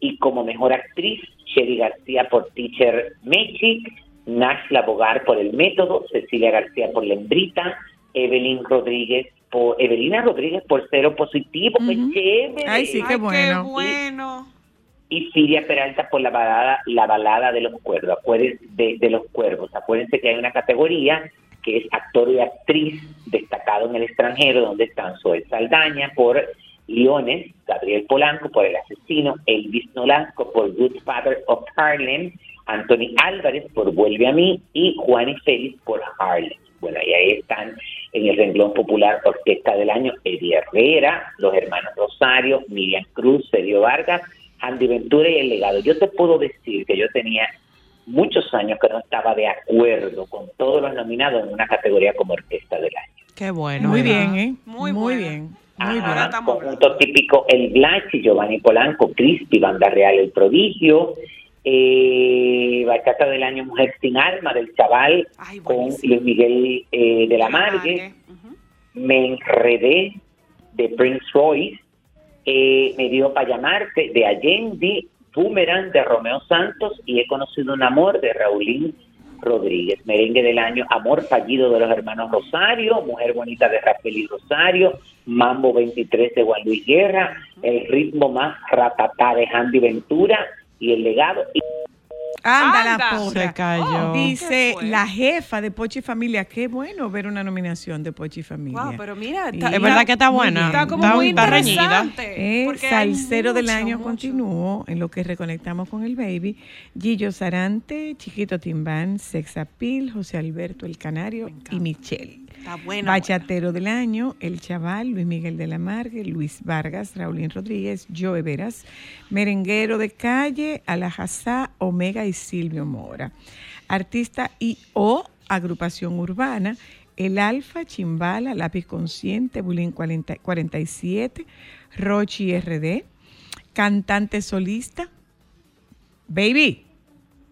Y como mejor actriz, Sherry García por Teacher Mechi, Nashla Bogar por El Método, Cecilia García por Lembrita, Evelyn Rodríguez por Evelina Rodríguez por Cero Positivo, qué chévere. Ay, sí, Ay, qué bueno. bueno. y Siria Peralta por la balada, la balada de los cuervos, acuérdense de, de los cuervos. Acuérdense que hay una categoría que es actor y actriz destacado en el extranjero, donde están Zoe Saldaña por Leones, Gabriel Polanco por El Asesino, Elvis Nolasco por Good Father of Harlem, Anthony Álvarez por Vuelve a mí y Juan y Félix por Harlem. Bueno, y ahí están en el renglón popular Orquesta del Año Eddie Herrera, los hermanos Rosario, Miriam Cruz, Sergio Vargas, Andy Ventura y El Legado. Yo te puedo decir que yo tenía muchos años que no estaba de acuerdo con todos los nominados en una categoría como Orquesta del Año. Qué bueno. Muy ¿verdad? bien, ¿eh? Muy Muy buena. bien. Ajá, Muy bien. estamos conjunto típico El Blachi, Giovanni Polanco, Cristi, Banda Real El Prodigio, eh, Bachata del Año Mujer Sin Alma del Chaval Ay, con. Luis Miguel eh, de la Margue, Ujú. Me Enredé de Prince Royce, eh, Me dio para llamarte de Allende, Boomerang de Romeo Santos y He conocido un amor de Raulín Rodríguez. Merengue del año Amor fallido de los hermanos Rosario, Mujer bonita de Rafael y Rosario, Mambo 23 de Juan Luis Guerra, El ritmo más ratatá de Andy Ventura y El legado. Y Anda, Anda. la porra. Se cayó. Oh, Dice la jefa de Pochi Familia. Qué bueno ver una nominación de Pochi Familia. Wow, pero mira, está, Es verdad que está buena. está como Está- muy está interesante. El salsero del año mucho. continuó en lo que reconectamos con el baby. Gillo Sarante, Chiquito Timbán, Sex Appeal, José Alberto El Canario y Michelle. Está bueno. Bachatero del año, El Chaval, Luis Miguel de la Margue, Luis Vargas, Raulín Rodríguez, Joe Veras, Merenguero de Calle, Alajazá, Omega y Silvio Mora. Artista y o agrupación urbana, El Alfa, Chimbala, Lápiz Consciente, Bulín 40 47, Rochi RD, cantante solista, Baby.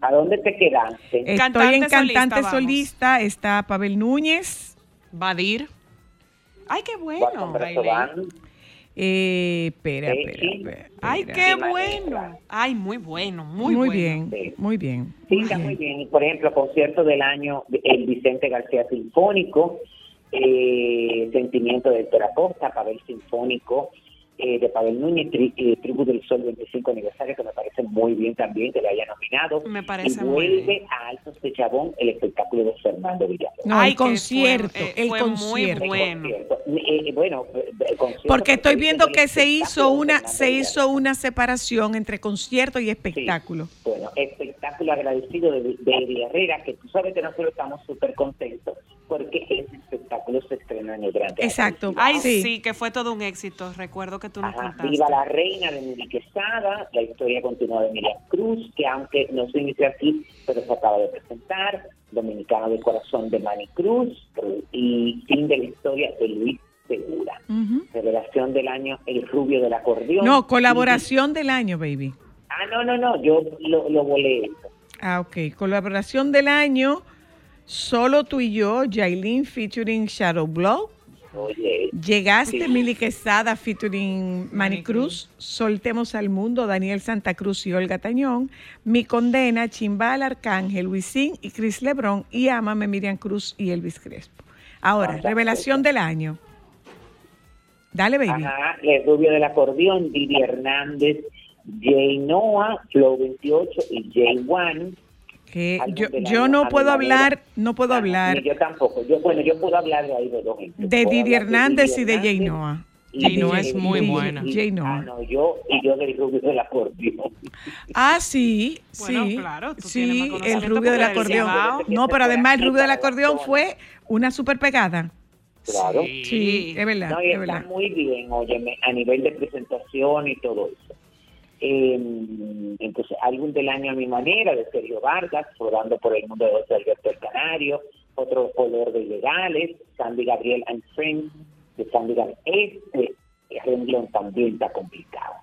¿A dónde te quedaste? Estoy Cantante en cantante solista, está Pavel Núñez, Badir. Ay, qué bueno. Eh, espera, espera, espera, Ay, qué Sí, maestra. bueno. Ay, muy bueno, muy, Muy, bueno. bien, muy bien. Sí, está muy bien. Y, Por ejemplo, concierto del año, el Vicente García Sinfónico, eh, Sentimiento de Héctor Acosta, Pavel Sinfónico, eh, de Pavel Núñez, Tri- eh, Tribu del Sol 25 aniversario, que me parece muy bien también que le haya nominado. Me parece y muy vuelve bien. a Altos de Chabón el espectáculo de Fernando Villalobos. No, Ay, el que fue- concierto, eh, el fue muy concierto. El bueno. concierto. Eh, eh, bueno, el concierto Porque estoy viendo que se hizo de una, se hizo una separación entre concierto y espectáculo. Bueno, espectáculo agradecido de, de Eddie Herrera, que tú sabes que nosotros estamos súper contentos porque ese espectáculo se estrenó en el Gran Teatro Exacto. Ay, Sí. sí. que fue todo un éxito. Recuerdo que tú nos Ajá, contaste. Viva la Reina de Miri Quesada, la historia continúa de Miriam Cruz, que aunque no se inicia aquí, pero se acaba de presentar, Dominicano de Corazón de Manny Cruz, y fin de la historia de Luis Segura. Ujú. Revelación del año, El Rubio del Acordeón. No, colaboración del año, baby. Ah, no, no, no, yo lo, lo volé. Ah, ok. Colaboración del año, solo tú y yo, Jailin featuring Shadow Blow. Oye, Llegaste, Sí. Mili Quesada featuring Manny Cruz, Soltemos al Mundo, Daniel Santa Cruz y Olga Tañón, Mi Condena, Chimbal Arcángel, Luisín y Chris Lebrón y Ámame, Miriam Cruz y Elvis Crespo. Ahora, revelación del año. Dale, baby. Ajá, El Rubio del Acordeón, Didi Hernández, Jay Noah, Flow 28 y Jay One. Que yo, yo no puedo manera. hablar, no puedo hablar yo tampoco. Yo, bueno, yo puedo hablar de ahí de dos gente. de Didi Hernández y de Jay Noah. Jay es muy y- buena. y- Jay Noah. Ah, no, yo y yo del Rubio del Acordeón. Ah, sí, Bueno, sí. claro, tú tienes sí, el rubio del acordeón. No, pero además el rubio del acordeón fue una super pegada. Claro. Sí, es verdad, No, y es está verdad. muy bien, óyeme, a nivel de presentación y todo eso. Eh, entonces, álbum del año a mi manera, de Sergio Vargas, rodando por el mundo de José Alberto el Canario, otro color de legales, Sandy Gabriel and Friends, de Sandy Gabriel. Este renglón también está complicado,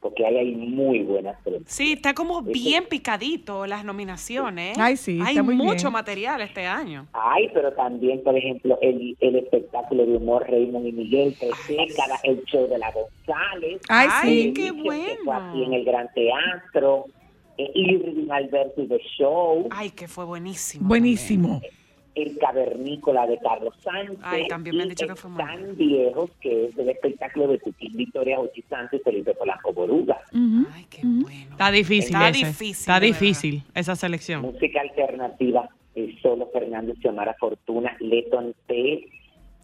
porque ahí hay muy buenas preguntas. Sí, está como bien picadito las nominaciones. ¿eh? Ay, sí, Hay está muy mucho bien. material este año. Hay, pero también, por ejemplo, el, el espectáculo de humor Raymond y Miguel, tres décadas, el show de la González. Ay, Ay, sí. qué bueno. aquí en el Gran Teatro. Eh, Irving Alberto y The Show. Ay, que fue buenísimo. Buenísimo. El Cavernícola de Carlos Sánchez. Ay, también me han y dicho que fue muy Tan viejos, que es el espectáculo de Tutín Victoria Ochi Santos y Felipe Polanco Boruga. Ay, qué bueno. Está difícil Está ese. difícil, Está difícil esa selección. Música alternativa, eh, solo Fernando y Xiomara Fortuna, Leton T,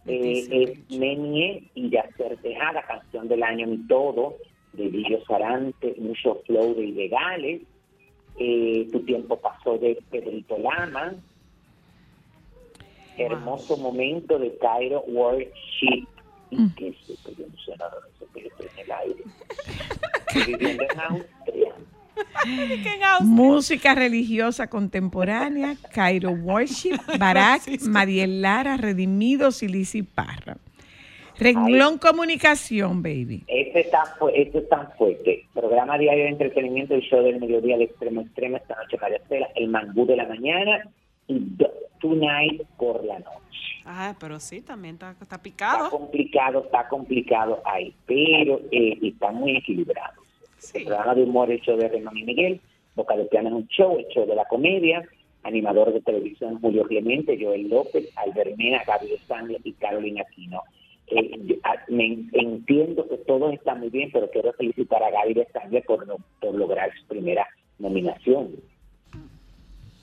Eh, es Menie y Yacer Tejada, canción del año Mi Todo, de Guillo Sarante, mucho flow de ilegales. Eh, tu tiempo pasó de Pedrito Lama. Hermoso momento de Cairo Worship. ¿Y qué es esto? Yo no sé nada de eso, pero estoy en el aire. Viviendo en Austria. Música religiosa contemporánea, Cairo Worship, Barak, Mariel Lara, Redimidos y Lizzy Parra. Renglón Comunicación, baby. Este está, este es tan fuerte. Programa diario de entretenimiento, el show del mediodía, el extremo extremo, esta noche María Estela, el mangú de la mañana y Do- Tonight por la noche. Ah, pero sí, también está, está Está picado. complicado, está complicado ahí, pero eh, está muy equilibrado. Sí. El programa de humor, show de Renón y Miguel, Boca de Piano es un show, show de la comedia, animador de televisión Julio Clemente, Joel López, Albert Mena, Gabriel Sangre y Carolina Aquino. Eh, yo- ah, me entiendo que todo está muy bien, pero quiero felicitar a Gabriel Sangre por, no- por lograr su primera nominación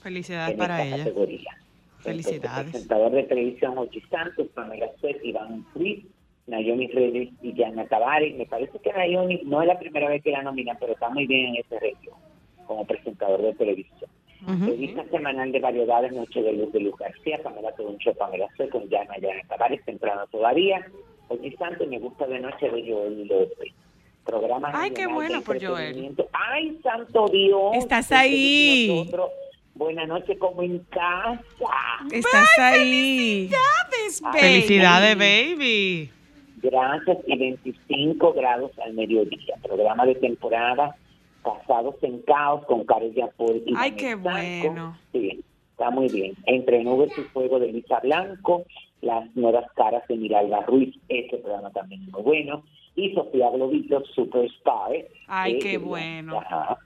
Felicidades para ella. categoría. Felicidades. Presentador de televisión Ochi Santos, Pamela Suet, Iván Ruiz, Naomi Reyes y Yana Tavares. Me parece que Naomi no es la primera vez que la nominan, pero está muy bien en ese región como presentador de televisión. Revista semanal de variedades, Noche de Luz de Luz García, Pamela Toduncho, Pamela Suet, con Yana Yana Tavares, temprano todavía. Ochi Santos, me gusta de noche de Joel López. Programa Ay, qué bueno por Joel. Ay, santo Dios. Estás ahí. nosotros, Buenas noches, como en casa. Estás ahí. Felicidades, baby. Gracias y 25 grados al mediodía. Programa de temporada Casados en Caos con Carol Yapol y Ay, Daniel qué bueno. Sí, está muy bien. Entre Nubes y Fuego de Luisa Blanco, Las Nuevas Caras de Miralba Ruiz, este programa también es muy bueno. Y Sofía Globito, Superstar. Ay, eh, qué bueno. Ajá.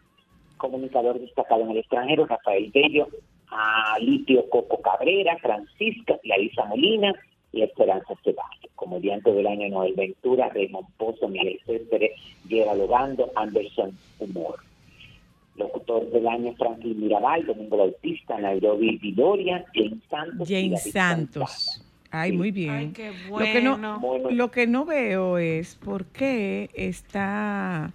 Comunicador destacado en el extranjero, Rafael Bello, a Litio Coco Cabrera, Francisca, Larisa Molina y Esperanza Ceballos. Comediante del año Noel Ventura, Raymond Pozo, Miguel Céspedes, Lleva Logando, Anderson Humor. Locutor del año, Franklin Mirabal, Domingo Bautista, Nairobi Vidoria, James Santos. James David Santos. Ay, muy bien. Ay, qué Lo que no, bueno. Bueno. lo que no veo es por qué está,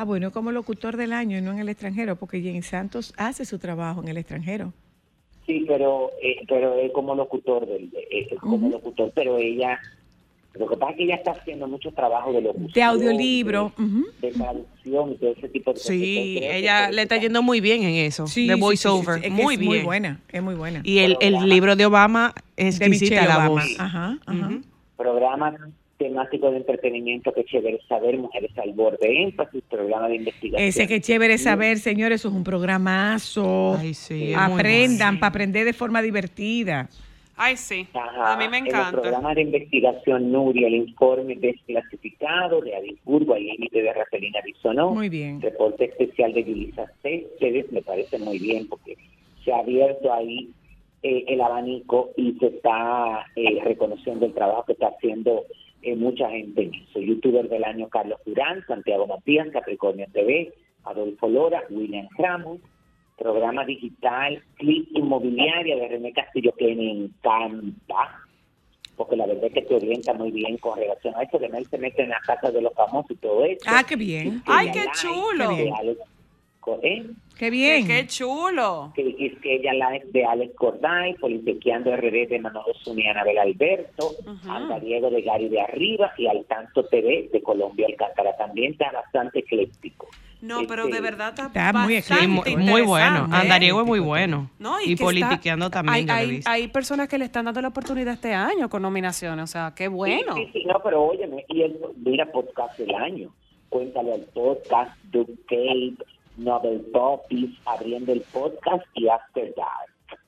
ah, bueno, como locutor del año y no en el extranjero, porque James Santos hace su trabajo en el extranjero. Sí, pero eh, pero es como locutor del eh, es como locutor, pero ella lo que pasa es que ella está haciendo mucho trabajo de locución, De audiolibro. de, ujú. de traducción y todo ese tipo de cosas. Sí, que ella le está yendo muy bien en eso, Sí, de voiceover, sí. Es que muy es bien. Muy buena, es muy buena. Y el, libro de Obama es de Michelle la Obama. voz. Ajá, ajá. Ujú. Programa temático de entretenimiento que chévere saber, mujeres al borde, énfasis, programa de investigación. Ese que chévere saber, señores, eso es un programazo. Ay, sí, Aprendan para aprender de forma divertida. Ay, sí. Ajá, A mí me En el encanta. programa de investigación Nuria, el informe desclasificado de Habsburgo, al límite de Rafelina Bisonó. Muy bien. Reporte especial de Yulisa Céspedes, me parece muy bien porque se ha abierto ahí eh, el abanico y se está eh, reconociendo el trabajo que está haciendo eh, mucha gente en eso. Youtuber del año Carlos Durán, Santiago Matías, Capricornio TV, Adolfo Lora, William Ramos, programa digital Click Inmobiliaria de René Castillo que me encanta porque la verdad es que te orienta muy bien con relación a eso, que él se mete en la casa de los famosos y todo eso. Ah, qué bien. Ay, qué like, chulo. De Alex Co- ¿eh? Qué Qué, bien. qué chulo. que es que ella la es de Alex Corday, Politiqueando RD de Manolo Zuni y Anabel Alberto, Ujú. Andariego de Gary de Arriba y Al Tanto TV de Colombia Alcántara. También está bastante ecléctico. No, pero Este, de verdad está, Está muy bastante muy, bueno. interesante. Andariego es muy bueno. No, y y está- politiqueando también, hay, hay, personas que le están dando la oportunidad este año con nominaciones, o sea, qué bueno. Sí, sí, sí, no, pero óyeme, y el, mira podcast del año. Cuéntale al podcast, Duke Tape, Nobel Poppies, abriendo el podcast y After Dark.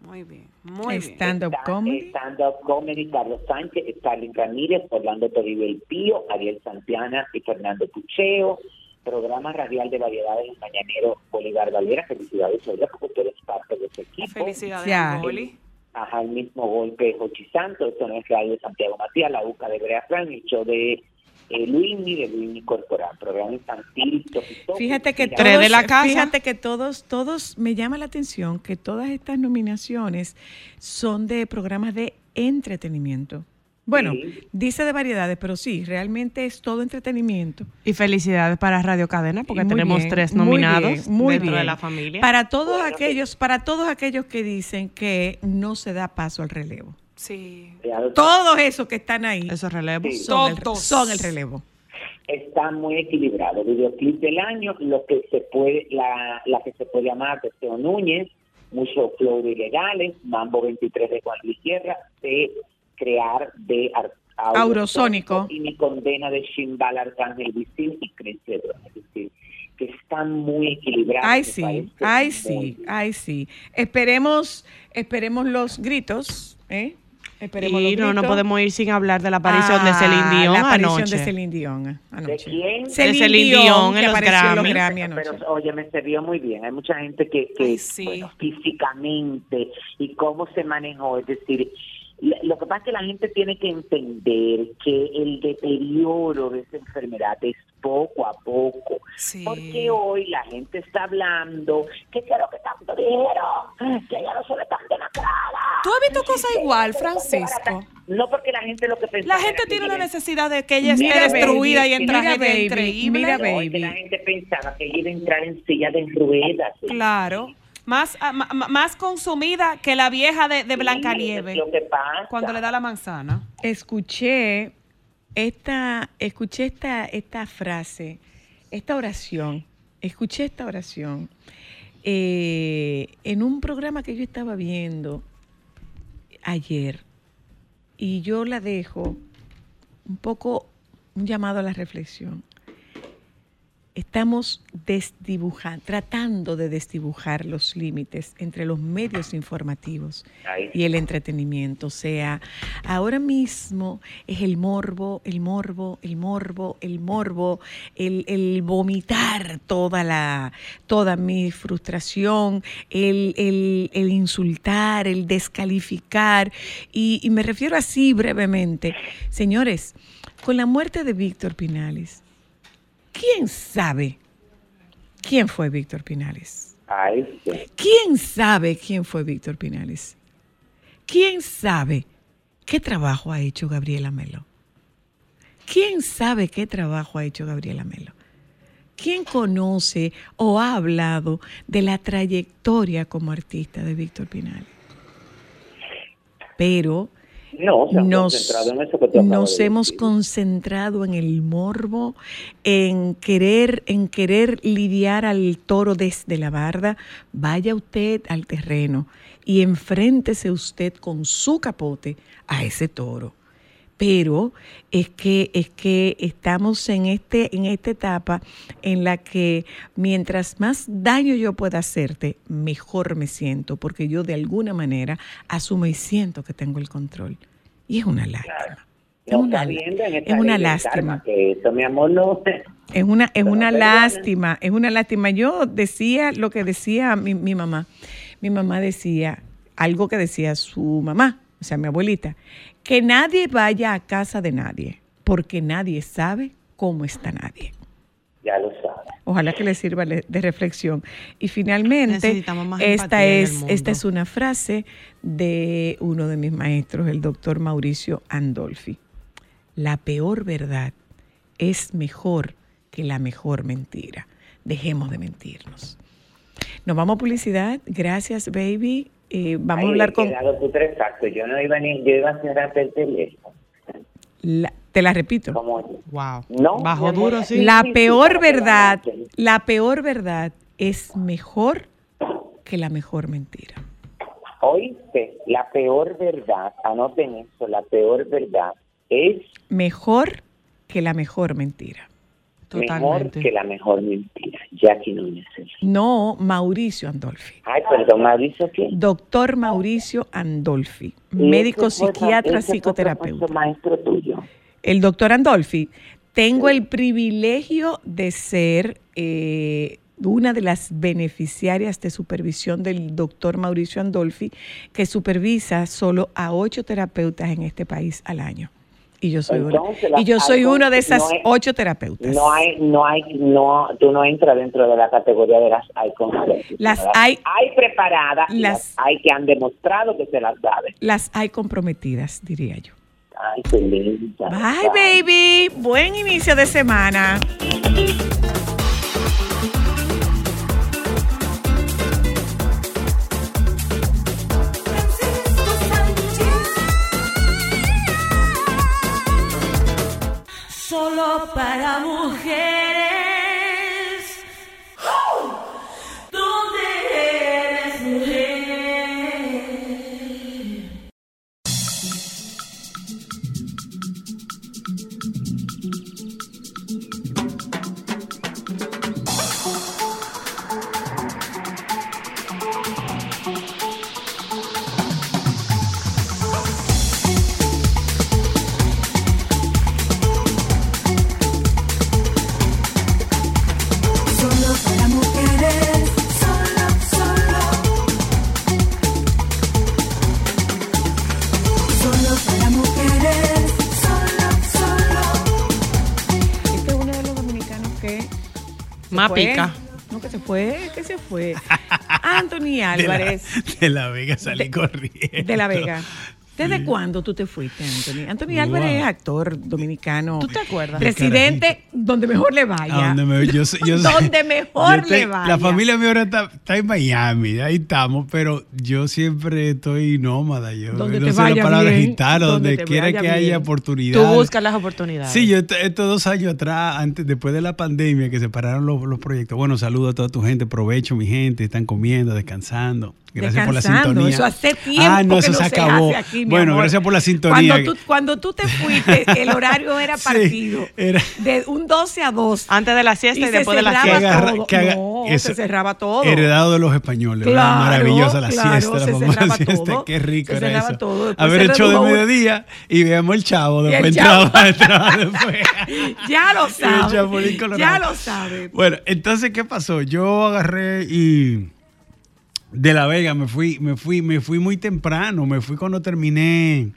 Muy bien, muy bien. Stand-up comedy. Stand-up comedy, Carlos Sánchez, Starling Ramírez, Orlando Toribio El Pío, Ariel Santana y Fernando Pucheo. Programa radial de variedades en Mañanero, Bolívar Valera. Felicidades, Olga, porque tú eres parte de ese equipo. Felicidades. Ajá, el mismo golpe de Jochi Santos, esto no es radio de Santiago Matías, la UCA de Brea Fran, el show de eh, Luini, de Luini Corporal, programa infantil, Fíjate que todos, de la casa. fíjate que todos, todos, me llama la atención que todas estas nominaciones son de programas de entretenimiento. Bueno, Sí. dice de variedades, pero sí, realmente es todo entretenimiento. Y felicidades para Radio Cadena porque tenemos bien, tres muy nominados bien, muy dentro de la familia. Para todos aquellos, para todos aquellos que dicen que no se da paso al relevo. Sí. Lo- Todos esos que están ahí Esos relevos. Sí. son, el, Todos. son el relevo. Está muy equilibrado. Videoclip del año, lo que se puede, la, la que se puede llamar de Teo Núñez, mucho flow de ilegales, Mambo 23 de Juan Luis Sierra, de crear de Ar- Aurosónico. y mi condena de Shimbal Arcángel Wisin y. Es decir, que están muy equilibrados. Ay sí, ay sí, ay sí. Esperemos, esperemos los gritos, ¿eh? Esperemos Y los no, no podemos ir sin hablar de la aparición de Ah, Celine Dion La aparición anoche. de Celine Dion anoche. ¿De quién? De Celine, Celine Dion, Dion en los los Grammy. Anoche. Pero, oye, me se vio muy bien. Hay mucha gente que, que sí. bueno, físicamente y cómo se manejó. Es decir, lo que pasa es que la gente tiene que entender que el deterioro de esa enfermedad es poco a poco. Sí. Porque hoy la gente está hablando que quiero que tanto dinero, que ya no se ve tan demacrada. ¿Tú has visto cosas igual, Francisco? No porque la gente lo que La pensaba gente tiene una ella- necesidad de que ella esté Mira, destruida baby, y en mira, tragedia baby, increíble. mira, No, es que baby. la gente pensaba que ella iba a entrar en silla de ruedas. Claro. Más, ah, más consumida que la vieja de, de Blancanieves Lo que pasa. cuando le da la manzana. escuché esta, escuché esta, esta frase, esta oración, escuché esta oración eh, en un programa que yo estaba viendo ayer y yo la dejo un poco un llamado a la reflexión. Estamos desdibujando, tratando de desdibujar los límites entre los medios informativos y el entretenimiento. O sea, ahora mismo es el morbo, el morbo, el morbo, el morbo, el, el vomitar toda la, toda mi frustración, el, el- el insultar, el descalificar. Y, y me refiero así brevemente. Señores, con la muerte de Víctor Pinales, ¿quién sabe quién fue Víctor Pinales? ay, sí. ¿Quién sabe quién fue Víctor Pinales? ¿Quién sabe qué trabajo ha hecho Gabriela Melo? ¿Quién sabe qué trabajo ha hecho Gabriela Melo? ¿Quién conoce o ha hablado de la trayectoria como artista de Víctor Pinales? Pero No, se han nos, concentrado en eso que tú acabas nos de hemos decir. concentrado en el morbo, en querer, en querer lidiar al toro desde la barda. Vaya usted al terreno y enfréntese usted con su capote a ese toro. Pero es que, es que estamos en, este, en esta etapa en la que mientras más daño yo pueda hacerte, mejor me siento, porque yo de alguna manera asumo y siento que tengo el control. Y es una lástima. Es No una, viendo en es lástima. karma que eso, mi amor, no. Es una, es Pero una perdona. lástima, es una lástima. Yo decía lo que decía mi, mi mamá. Mi mamá decía algo que decía su mamá, o sea, mi abuelita, que nadie vaya a casa de nadie, porque nadie sabe cómo está nadie. Ya lo sabes. Ojalá que les sirva le- de reflexión. Y finalmente, esta es, esta es una frase de uno de mis maestros, el doctor Mauricio Andolfi. La peor verdad es mejor que la mejor mentira. Dejemos de mentirnos. Nos vamos a publicidad. Gracias, baby. Eh, vamos a hablar con... quedado putrefacto. Yo no iba ni, yo iba a cerrar el teléfono. la- te la repito. Wow. No, Bajo duro, sí. La peor verdad, la peor verdad es mejor que la mejor mentira. Oíste, la peor verdad, anoten eso, la peor verdad es Mejor que la mejor mentira. Mejor Totalmente. que la mejor mentira. Jackie Núñez. No Mauricio Andolfi. Ay, perdón, Mauricio, ¿qué? Doctor Mauricio Andolfi, médico ese psiquiatra ese psicoterapeuta. maestro tuyo. El doctor Andolfi, tengo el privilegio de ser eh, una de las beneficiarias de supervisión del doctor Mauricio Andolfi, que supervisa solo a ocho terapeutas en este país al año. Y yo soy, Entonces, una, y yo soy una de esas no ocho terapeutas. No hay, no hay, no, tú no entras dentro de la categoría de las hay conscientes, Las hay- hay preparadas, y las- las hay que han demostrado que se las saben. Las hay comprometidas, diría yo. Ay, qué linda. Bye, baby. Buen inicio de semana. Para mujeres. Más pica. No, que se fue, que se fue. Anthony De la, Álvarez, de la Vega salí De- corriendo. de La Vega. ¿Desde cuándo tú te fuiste, Anthony? Anthony Álvarez es actor dominicano. ¿Tú te acuerdas? Presidente donde mejor le vaya. A donde me- yo sé- yo sé- Donde mejor yo te- le vaya. La familia mía ahora está, está en Miami, ahí estamos, pero yo siempre estoy nómada. Yo Donde no te sé la vaya palabra bien, gitano, donde quiera que haya oportunidad. Tú buscas las oportunidades. Sí, yo est- estos dos años atrás, antes, después de la pandemia, que se pararon los, los proyectos. Bueno, saludo a toda tu gente, provecho mi gente, están comiendo, descansando. Gracias por la sintonía. Eso hace tiempo Ah, no, que eso no se se acabó. hace aquí, mi bueno, amor. gracias por la sintonía. Cuando tú, cuando tú te fuiste, el horario era Sí, partido. era- De un 12 a 2. Antes de la siesta y, después de la siesta. agarra- todo. haga- no, eso- se cerraba todo. Heredado de los españoles. Maravillosa la claro, siesta, la cerraba siesta. todo. Qué rico Se era cerraba eso. todo. Después A ver se el show de mediodía y veamos el chavo. Y el Después Chavo. entraba, entraba después. Ya lo sabes. Ya lo sabes. Bueno, entonces, ¿qué pasó? Yo agarré y de La Vega me fui, me fui, me fui muy temprano. Me fui cuando terminé,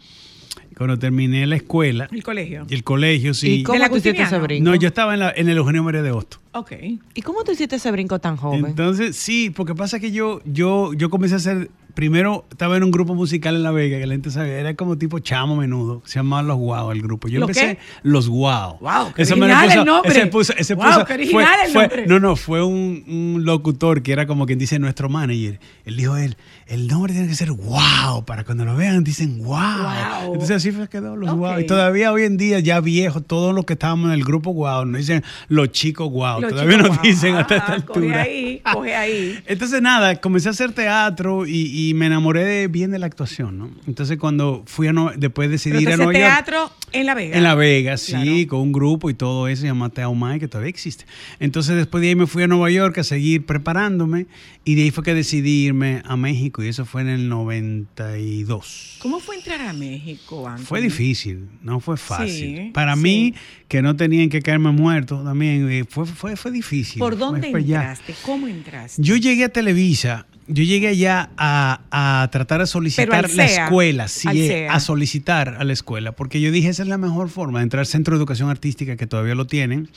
cuando terminé la escuela, El colegio. el colegio, sí. ¿Y cómo la tú hiciste ese brinco? No, yo estaba en, la- en el Eugenio María de Hosto. Ok. ¿Y cómo tú hiciste ese brinco tan joven? Entonces, sí, porque pasa que yo, yo, yo comencé a hacer, primero estaba en un grupo musical en La Vega, que la gente sabía, era como tipo chamo menudo, se llamaba Los Guau el grupo. Yo ¿Lo empecé qué? Los Guau. Guau, qué original el nombre. Ese puso, ese puso- qué original el fue- nombre. No, no, fue un, un locutor que era como quien dice nuestro manager. Él dijo él, el nombre tiene que ser Guau, para cuando lo vean dicen Guau. Guau. Entonces así fue quedó Los Ok. Guau. Y todavía hoy en día, ya viejos, todos los que estábamos en el grupo Guau, nos dicen los chicos Guau. Los todavía nos dicen hasta esta Ah, altura. Coge ahí, coge ahí. Entonces nada, comencé a hacer teatro y, y me enamoré de- bien de la actuación, ¿no? Entonces cuando fui a Nue- después decidí Pero ir a Nueva York. teatro en La Vega. En La Vega, sí, Claro. con un grupo y todo eso, se llama Teaumay, que todavía existe. Entonces después de ahí me fui a Nueva York a seguir preparándome y de ahí fue que decidí irme a México y eso fue en el 92. ¿Cómo fue entrar a México, Anthony? Fue difícil, no fue fácil. Sí, Para sí. mí, que no tenían que caerme muerto también, eh, fue, fue, fue difícil. ¿Por dónde entraste? ¿Cómo entraste? Yo llegué a Televisa, yo llegué allá a, a tratar de solicitar la CEA, escuela, sí, eh, CEA. a solicitar a la escuela, porque yo dije esa es la mejor forma de entrar al Centro de Educación Artística, que todavía lo tienen.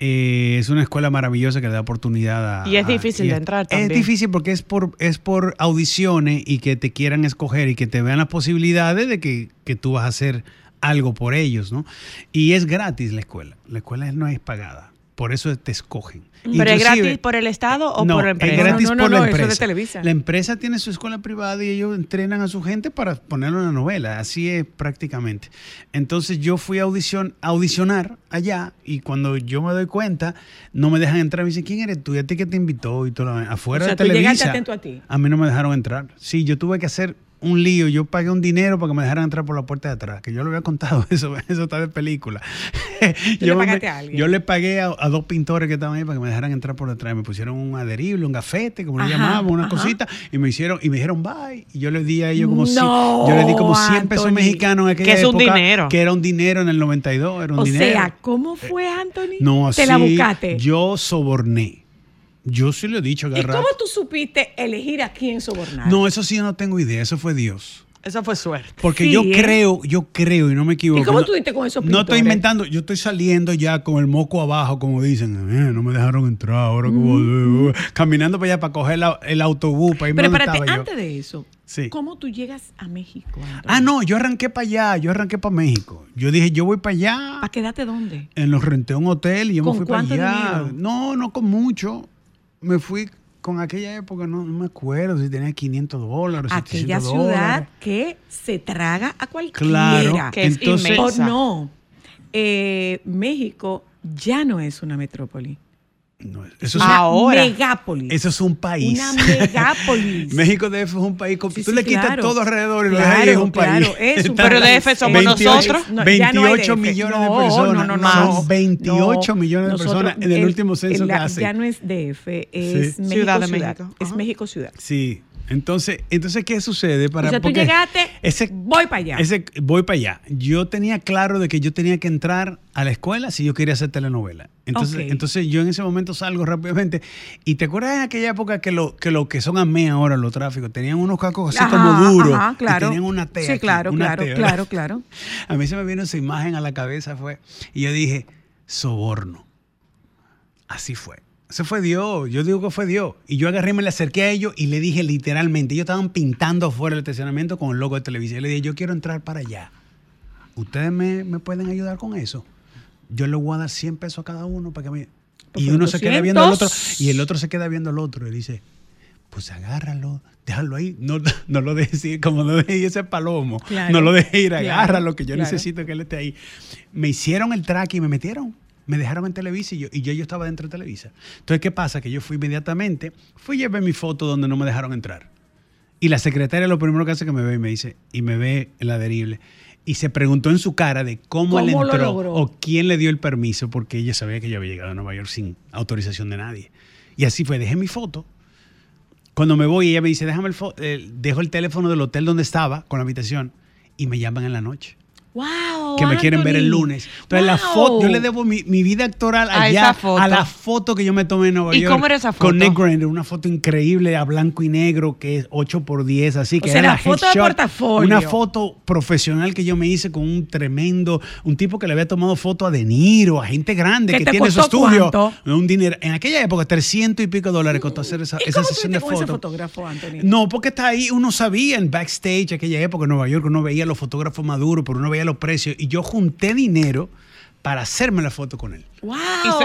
Eh, es una escuela maravillosa que da oportunidad a... Y es difícil y de es- entrar Es también. difícil porque es por, es por audiciones y que te quieran escoger y que te vean las posibilidades de que, que tú vas a hacer algo por ellos, ¿no? Y es gratis la escuela. La escuela no es pagada. Por eso te escogen. ¿Pero es gratis por el Estado o no, por la es empresa? gratis No, no, por no, la eso es de empresa. Televisa. La empresa tiene su escuela privada y ellos entrenan a su gente para ponerlo en la novela. Así es prácticamente. Entonces yo fui a audición, a audicionar allá y cuando yo me doy cuenta, no me dejan entrar. Me dicen, ¿quién eres tú? ¿Y a ti que te invitó? Y todo lo- afuera O sea, de tú Televisa. atento a ti. A mí no me dejaron entrar. Sí, yo tuve que hacer un lío. Yo pagué un dinero para que me dejaran entrar por la puerta de atrás. Que yo lo había contado. Eso, eso está de película. ¿Tú le Yo me- pagaste a alguien? Yo le pagué a, a dos pintores que estaban ahí para que me dejaran entrar por detrás. Me pusieron un adherible, un gafete, como le llamaban, una ajá. cosita. Y me hicieron, y me dijeron bye. Y yo les di a ellos como No, si, yo les di como 100 pesos Anthony. mexicanos en aquella Que es un época, dinero. Que era un dinero en el 92. Era un O dinero. Eh, sea, ¿cómo fue, Anthony? no, Te la así, buscaste. Yo soborné. Yo sí lo he dicho, ¿Y agarrar. cómo tú supiste elegir a quién sobornar? No, eso sí yo no tengo idea, eso fue Dios. Esa fue suerte. Porque Sí, yo ¿eh? creo, yo creo, y no me equivoco. ¿Y cómo tú diste con esos No estoy inventando, yo estoy saliendo ya con el moco abajo, como dicen. "Eh, no me dejaron entrar ahora. como- caminando para allá para coger la- el autobús, para irme Pero espérate, yo. antes de eso, Sí. ¿cómo tú llegas a México? Ah, no, yo arranqué para allá, yo arranqué para México. Yo dije, yo voy para allá. ¿Para quedarte dónde? En los renté un hotel y yo me ¿Con fui para allá. dinero? No, no con mucho. Me fui con aquella época, no, no me acuerdo si tenía 500 dólares. Aquella 700 ciudad dólares. que se traga a cualquiera. Claro, Que es entonces, inmensa. O no, eh, México ya no es una metrópoli. No, eso, es, Una Ahora. megápolis. eso es un país. Una megápolis. México DF es un país. Sí, tú sí, le quitas claro. todo alrededor y lo dejas ahí es un claro, país. es un Pero país. DF somos 28, nosotros. No, ya no hay 28 DF. millones de No, personas. No, no, no, Son no. 28 No, millones de nosotros, personas en el, último censo la- que hace. Ya no es DF, es Sí. México Ciudad de ciudad. México. Es Ajá. México ciudad. Sí. Entonces, entonces, ¿qué sucede? Para, o sea, tú llegaste, ese- voy para allá. Ese, voy para allá. Yo tenía claro de que yo tenía que entrar a la escuela si yo quería hacer telenovela. Entonces, entonces yo en ese momento salgo rápidamente. Y te acuerdas en aquella época que lo que, lo que son AME ahora, los tráficos, tenían unos cascos así Ajá, como duros. ajá, y claro. tenían una T. Sí, aquí, claro, una claro, claro, claro. A mí se me vino esa imagen a la cabeza, fue. Y yo dije, soborno. Así fue. Ese fue Dios. Yo digo que fue Dios. Y yo agarré, me le acerqué a ellos y le dije literalmente, ellos estaban pintando afuera el estacionamiento con el logo de televisión. Y le dije, yo quiero entrar para allá. ¿Ustedes me, me pueden ayudar con eso? Yo le voy a dar 100 pesos a cada uno para que me... Pues y uno se queda viendo al otro 200. y el otro se queda viendo al otro y dice, pues agárralo, déjalo ahí, no, no lo dejes ir, como no dejes ir ese palomo, Claro, no lo dejes ir, agárralo, que yo claro. necesito que él esté ahí. Me hicieron el track y me metieron, me dejaron en Televisa y yo, y yo, yo estaba dentro de Televisa. Entonces, ¿qué pasa? Que yo fui inmediatamente, fui y llevé mi foto donde no me dejaron entrar. Y la secretaria lo primero que hace es que me ve y me dice, y me ve el adherible. Y se preguntó en su cara de cómo, él ¿Cómo lo entró o quién le dio el permiso, porque ella sabía que yo había llegado a Nueva York sin autorización de nadie. Y así fue, dejé mi foto. Cuando me voy, ella me dice, déjame el eh, dejo el teléfono del hotel donde estaba, con la habitación, y me llaman en la noche. Wow, que me quieren ver el lunes. Entonces, la foto, yo le debo mi, mi vida actoral A allá, esa foto. a la foto que yo me tomé en Nueva ¿Y York. cómo era esa foto? Con Nick Grinder, una foto increíble a blanco y negro, que es 8 por 10 así O que sea, era la foto de headshot. portafolio. Una foto profesional que yo me hice con un tremendo, un tipo que le había tomado foto a De Niro, a gente grande ¿Que tiene su estudio. cuánto? Un dinero. En aquella época, 300 y pico dólares costó hacer esa, ¿Y esa cómo sesión de con ese fotos. fotógrafo, Anthony? No, porque está ahí, uno sabía en backstage, aquella época en Nueva York, uno veía los fotógrafos maduros, pero uno veía los precios. Y yo junté dinero para hacerme la foto con él. Wow.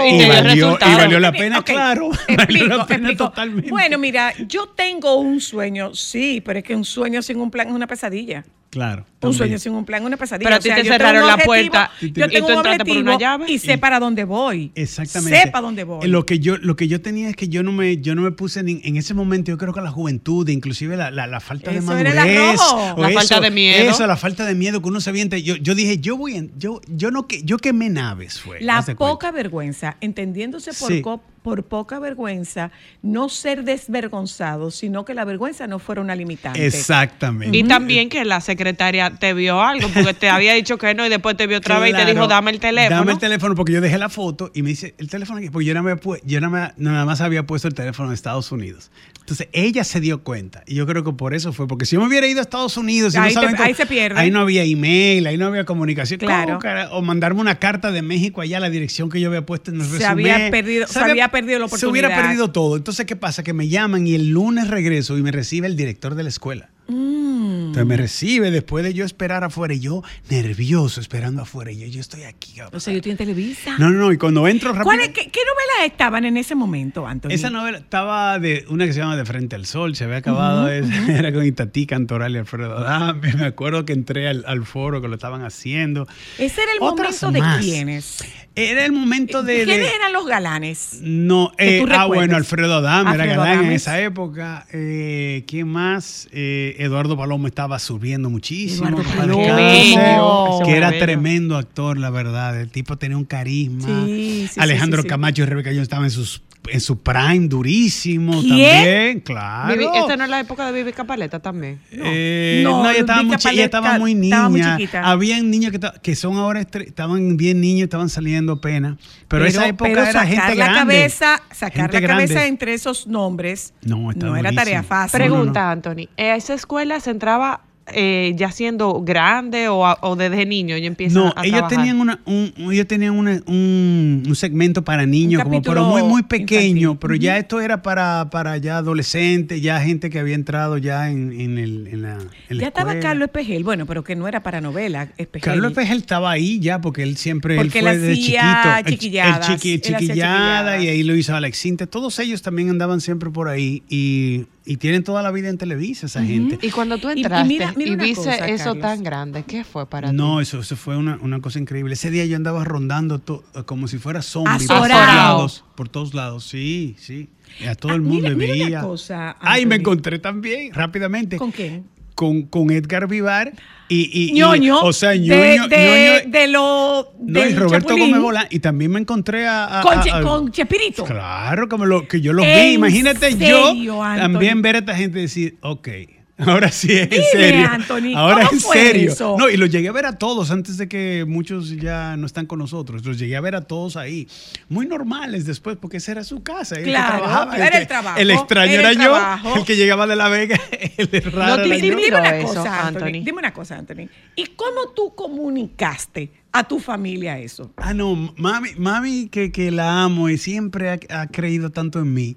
Y valió, resultado. y valió la pena, claro. Explico, valió la pena explico. totalmente. Bueno, mira, yo tengo un sueño, sí, pero es que un sueño sin un plan es una pesadilla. claro. Un también. sueño sin un plan es una pesadilla. Pero a ti te cerraron la puerta Yo y tengo tú un entraste por una objetivo llave. y sé Y- para dónde voy. Exactamente. Sé para dónde voy. Lo que yo, lo que yo tenía es que yo no me, yo no me puse ni- en ese momento, yo creo que la juventud, inclusive la, la- la falta de Eso era el madurez. o La falta de miedo. Eso, la falta de miedo que uno se viente. Yo, yo dije, yo voy en, yo, yo no que, yo quemé naves fue. La cuenta. Poca vergüenza, entendiéndose por, Sí. co- por poca vergüenza, no ser desvergonzado, sino que la vergüenza no fuera una limitante. Exactamente. Y también que la secretaria te vio algo, porque te había dicho que no y después te vio otra vez y te dijo, dame el teléfono. Dame el teléfono porque yo dejé la foto y me dice, el teléfono aquí, porque yo, nada, más, yo nada, más, nada más había puesto el teléfono en Estados Unidos. Entonces ella se dio cuenta y yo creo que por eso fue, porque si yo me hubiera ido a Estados Unidos, y Ahí no saben te- cómo- ahí se pierde. Ahí no había email, ahí no había comunicación. ¿Cómo, Claro. cara? O mandarme una carta de México allá a la dirección que yo había puesto en el Se resumen. había perdido- se había perdido la Se hubiera perdido todo. Entonces, ¿qué pasa? Que me llaman y el lunes regreso y me recibe el director de la escuela. Mm. Entonces me recibe después de yo esperar afuera y yo nervioso esperando afuera y yo, yo estoy aquí. ¿qué va a O sea, yo estoy en Televisa. No, no, no, y cuando entro rápido. ¿Cuál es- qué, qué novelas estaban en ese momento, Anthony? Esa novela estaba de una que se llama De Frente al Sol, se había acabado, era con Itatí Cantoral y Alfredo Adame. Me acuerdo que entré al, al foro que lo estaban haciendo. Ese era el Otras momento más. de quiénes. Era el momento de. ¿Quiénes de- eran los galanes? no, eh, ah, bueno, Alfredo Adame era Alfredo galán en esa época. Eh, ¿Quién más? Eh, Eduardo Palomo estaba subiendo muchísimo. Eduardo que Palomo. era tremendo actor, la verdad. El tipo tenía un carisma. Sí, sí, Alejandro sí, sí, sí. Camacho y Rebeca Jones estaban en, sus, en su prime durísimo ¿Quién? también. Claro. Vivi- esta no es la época de Vivi Capaleta también. Eh, No, no, ella estaba muy, ella estaba muy niña. estaba muy chiquita. Habían niños que, que son ahora estaban bien niños, estaban saliendo pena. Pero, esa época pero era sacar gente la grande. cabeza, sacar Gente la cabeza entre esos nombres No, no era tarea fácil. no, Pregunta, Anthony. ¿A esa escuela se entraba eh, ya siendo grande o, a- o desde niño ya empiezan No, a ellos trabajar? tenían, una, un, ellos tenían una- un, un segmento para niños, como pero muy, muy pequeño, infantil. pero ya esto era para, para ya adolescentes, ya gente que había entrado ya en, en el, en la, en la Ya estaba. Carlos Espejel, bueno, pero que no era para novela. Espejel. Carlos Espejel estaba ahí ya, porque él siempre Porque él fue desde hacía chiquito. El- chiquilladas, El, chiqui- hacía chiquillada, y ahí lo hizo Alex Sinte. Todos ellos también andaban siempre por ahí y, y tienen toda la vida en Televisa, esa gente. Y cuando tú y entraste y, mira- mira una viste cosa, eso Carlos. tan grande, ¿qué fue para ti? No, eso, eso fue una, una cosa increíble. Ese día yo andaba rondando to- como si fuera zombie por todos lados. Por todos lados, sí, sí. Y a todo Ah, el mundo mira- le mira una veía. cosa, Ay, me encontré también, rápidamente. ¿Con quién? Con, con Edgar Vivar y, y- y- ñoño. o sea, de, ñoño, de, ñoño- de lo. no, y Roberto Chapulín, Gómez Bolán. Y también me encontré a. a- Con, a- con Chespirito. Claro, como lo, que yo los vi. ¿En Imagínate serio, yo Anthony? también ver a esta gente decir, ok, ahora sí es en Dime, serio. Anthony, ahora ¿cómo en fue serio. eso? No, y los llegué a ver a todos antes de que muchos ya no están con nosotros. Los llegué a ver a todos ahí. Muy normales después, porque esa era su casa. el que Claro, trabajaba, era que- el trabajo, El extraño era el yo, trabajo. el que llegaba de La Vega. El raro No Dime, yo. intimidó dime una eso, cosa, Anthony. Anthony. Dime una cosa, Anthony. ¿Y cómo tú comunicaste a tu familia eso? Ah, no, mami, mami que, que la amo y siempre ha, ha creído tanto en mí.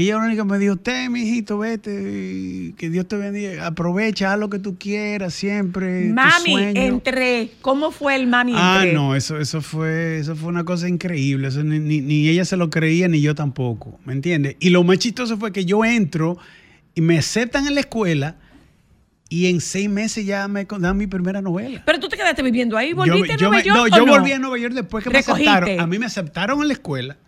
Que ella que me dijo, te, mi hijito, vete, que Dios te bendiga, aprovecha, haz lo que tú quieras, siempre. Mami, sueño". entré. ¿Cómo fue el mami Ah, entré? no, eso, eso fue, eso fue una cosa increíble. Eso ni, ni- ni ella se lo creía, ni yo tampoco. ¿Me entiendes? Y lo más chistoso fue que yo entro y me aceptan en la escuela y en seis meses ya me dan mi primera novela. Pero tú te quedaste viviendo ahí, ¿volviste yo a Nueva me- York No, yo no? volví a Nueva York después que me aceptaron. A mí me aceptaron en la escuela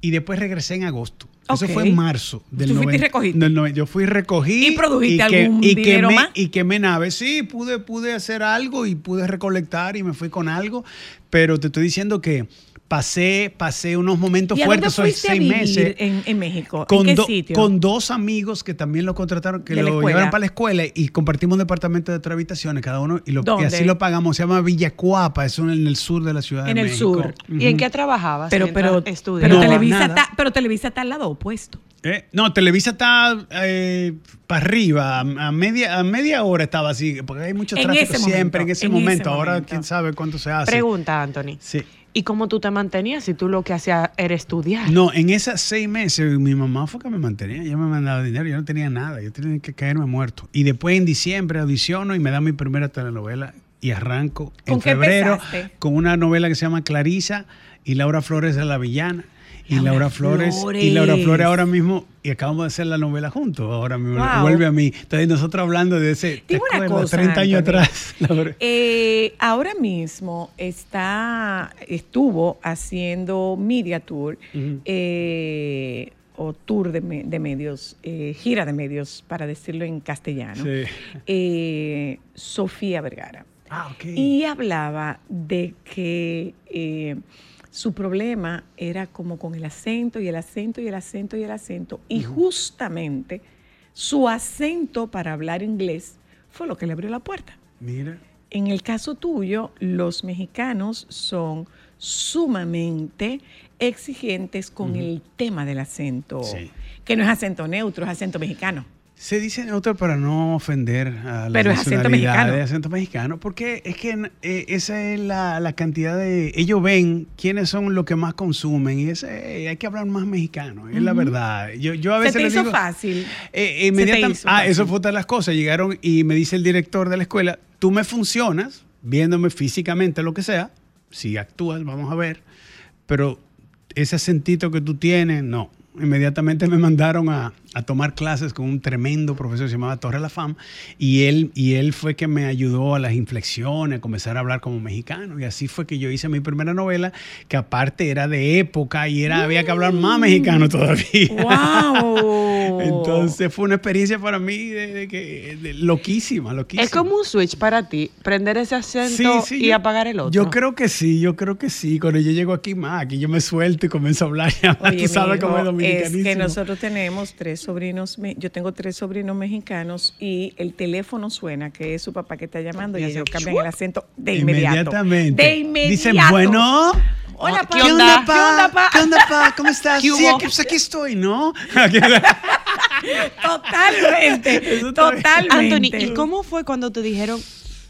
y después regresé en agosto. Eso fue en marzo del Tú fuiste y 90 recogiste. del noven- Yo fui y recogí. ¿Y produjiste que- algún y dinero quemé- más? Y quemé. Sí, pude, pude hacer algo y pude recolectar y me fui con algo. Pero te estoy diciendo que pasé, pasé unos momentos ¿Y a dónde fuertes, a seis vivir meses. en, en México? Con, ¿En qué do- sitio? con dos amigos que también lo contrataron, que lo llevaron para la escuela y compartimos un departamento de tres habitaciones cada uno y, lo, así lo pagamos. Se llama Villacuapa, es en el sur de la ciudad En de el México. sur. ¿Y en qué trabajabas? pero, pero, estudiabas? pero, No, Televisa está, pero Televisa está al lado opuesto. Eh, No, Televisa está para arriba, a, a media, a media hora estaba así, porque hay mucho En tráfico siempre momento, en ese en momento. ese Ahora momento. quién sabe cuánto se hace. Pregunta, Anthony. Sí. ¿Y cómo tú te mantenías si tú lo que hacías era estudiar? No, en esas seis meses mi mamá fue que me mantenía, ella me mandaba dinero, yo no tenía nada, yo tenía que caerme muerto. Y después en diciembre audiciono y me da mi primera telenovela y arranco en ¿Con qué febrero empezaste? con una novela que se llama Clarisa y Laura Flores es la villana. Y Laura Laura Flores, y Laura Flores. Ahora mismo, y acabamos de hacer la novela juntos, ahora mismo Wow. vuelve a mí. Entonces nosotros hablando de ese, ¿te una cosa, 30 años Anthony. atrás. Eh, ahora mismo está, estuvo haciendo media tour eh, o tour de, me- de medios, eh, gira de medios, para decirlo en castellano. Sí. Sofía Vergara. Ah, ok. Y hablaba de que su problema era como con el acento y el acento y el acento y el acento. Y justamente su acento para hablar inglés fue lo que le abrió la puerta. Mira. En el caso tuyo, los mexicanos son sumamente exigentes con el tema del acento, Sí. que no es acento neutro, es acento mexicano. Se dice neutro para no ofender a la Pero es acento mexicano. de acento mexicano, porque es que eh, esa es la, la cantidad de... Ellos ven quiénes son los que más consumen y ese, eh, hay que hablar más mexicano, es la verdad. Yo, yo a Se veces te les hizo digo- fácil. Eh, Se inmediatam- te hizo ah, fácil. eso fue otra de las cosas. Llegaron y me dice el director de la escuela, tú me funcionas, viéndome físicamente, lo que sea, si actúas, vamos a ver, pero ese acentito que tú tienes, no. Inmediatamente me mandaron a, a tomar clases con un tremendo profesor que se llamaba Torre La Fam y él, y él fue que me ayudó a las inflexiones, a comenzar a hablar como mexicano y así fue que yo hice mi primera novela que aparte era de época y era, había que hablar más mexicano todavía. ¡Wow! Entonces fue una experiencia para mí de, de loquísima, loquísima. Es como un switch para ti, prender ese acento y yo- apagar el otro. Yo creo que sí, yo creo que sí. Cuando yo llego aquí más, aquí yo me suelto y comienzo a hablar. Y hablar, Oye, tú sabes cómo es mijo, es dominicanísimo. que nosotros tenemos tres sobrinos, me- yo tengo tres sobrinos mexicanos y el teléfono suena, que es su papá que está llamando y Y ellos cambian el acento de inmediato. Inmediatamente. De inmediato. Dicen, bueno. Hola, pa. ¿Qué onda? ¿Qué onda, pa? ¿Qué onda, pa? ¿Cómo estás? ¿Qué Sí, aquí, pues aquí estoy, ¿no? Totalmente, totalmente. Anthony, ¿y cómo fue cuando te dijeron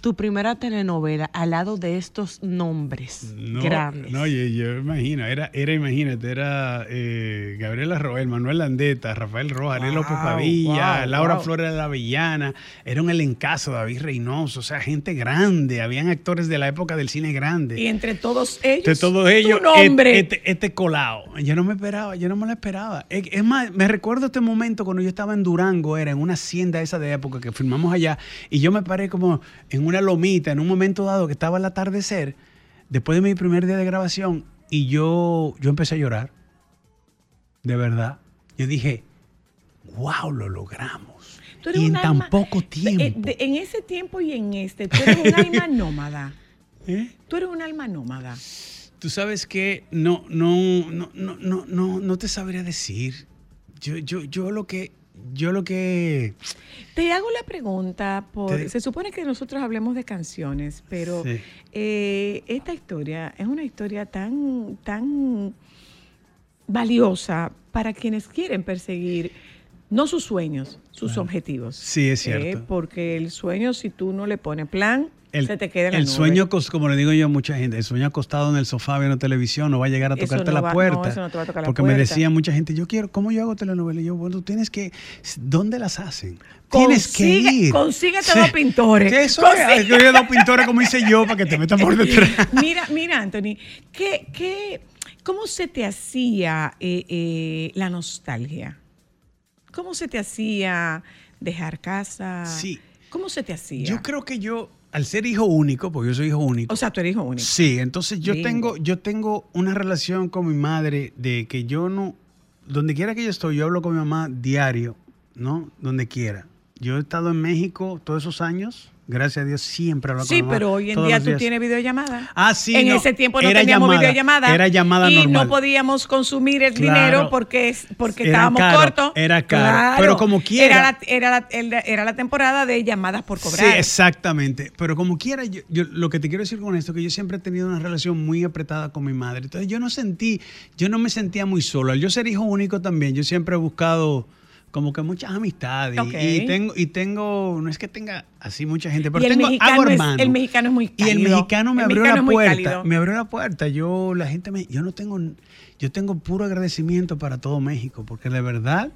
tu primera telenovela al lado de estos nombres No, grandes? No, yo, yo imagino, era, era, imagínate, era eh, Gabriela Roel, Manuel Landeta, Rafael Rojas, Ariel López Wow, Pavilla, wow, Laura wow. Flores de la Avellana, era un elencazo, David Reynoso, o sea, gente grande, habían actores de la época del cine grande. Y entre todos ellos, de todos ellos, tu nombre. Este, este colado. Yo no me esperaba, yo no me lo esperaba. Es, es más, me recuerdo este momento cuando yo estaba en Durango, era en una hacienda esa de época que filmamos allá, y yo me paré como en una lomita, en un momento dado que estaba el atardecer, después de mi primer día de grabación, y yo, yo empecé a llorar. De verdad. Yo dije, wow, lo logramos. Tú eres Y en tan alma- poco Eh, tiempo. de- en ese tiempo y en este, tú eres un alma nómada. ¿Eh? Tú eres un alma nómada. Tú sabes que no, no, no, no, no, no, no te sabría decir. Yo, yo, yo lo que, yo lo que. Te hago la pregunta por. Te- Se supone que nosotros hablemos de canciones, pero Sí. eh, esta historia es una historia tan, tan valiosa para quienes quieren perseguir no sus sueños, sus objetivos. Sí, es cierto. Eh, porque el sueño, si tú no le pones plan, El, se te queda en la el nube. sueño, como le digo yo a mucha gente, el sueño acostado en el sofá viendo televisión no va a llegar a tocarte no la va- no, puerta. eso no te va a tocar la porque me decía mucha gente, yo quiero, ¿cómo yo hago telenovelas? Y yo, bueno, tú tienes que, ¿dónde las hacen? Tienes que ir. consíguete dos pintores. ¿Qué eso? Es? Que dos pintores como hice yo para que te metan por detrás. Mira, mira, Anthony, ¿qué, qué, ¿cómo se te hacía eh, eh, la nostalgia? ¿Cómo se te hacía dejar casa? Sí. ¿Cómo se te hacía? Yo creo que yo, al ser hijo único, porque yo soy hijo único. O sea, tú eres hijo único. Sí, entonces yo tengo, yo tengo una relación con mi madre de que yo no, donde quiera que yo estoy, yo hablo con mi mamá diario, ¿no? Donde quiera. Yo he estado en México todos esos años, gracias a Dios siempre hablo con Sí, mamá. pero hoy en día tú tienes videollamada. Ah, sí, En no, ese tiempo no teníamos llamada, videollamada. era llamada y normal. no podíamos consumir el Claro. dinero porque, porque Era estábamos caro, cortos. era caro. Pero como quiera. Era la, era, la, era la temporada de llamadas por cobrar. Sí, exactamente. Pero como quiera, yo, yo- lo que te quiero decir con esto es que yo siempre he tenido una relación muy apretada con mi madre. Entonces yo no sentí, yo no me sentía muy solo. Al yo ser hijo único también, yo siempre he buscado como que muchas amistades. Y- tengo, y tengo, no es que tenga así mucha gente, pero tengo hago es- hermanos. el mexicano es muy Y el cálido. mexicano me El abrió mexicano la puerta. cálido. Me abrió la puerta. Yo, la gente me, yo no tengo, yo tengo puro agradecimiento para todo México, porque de verdad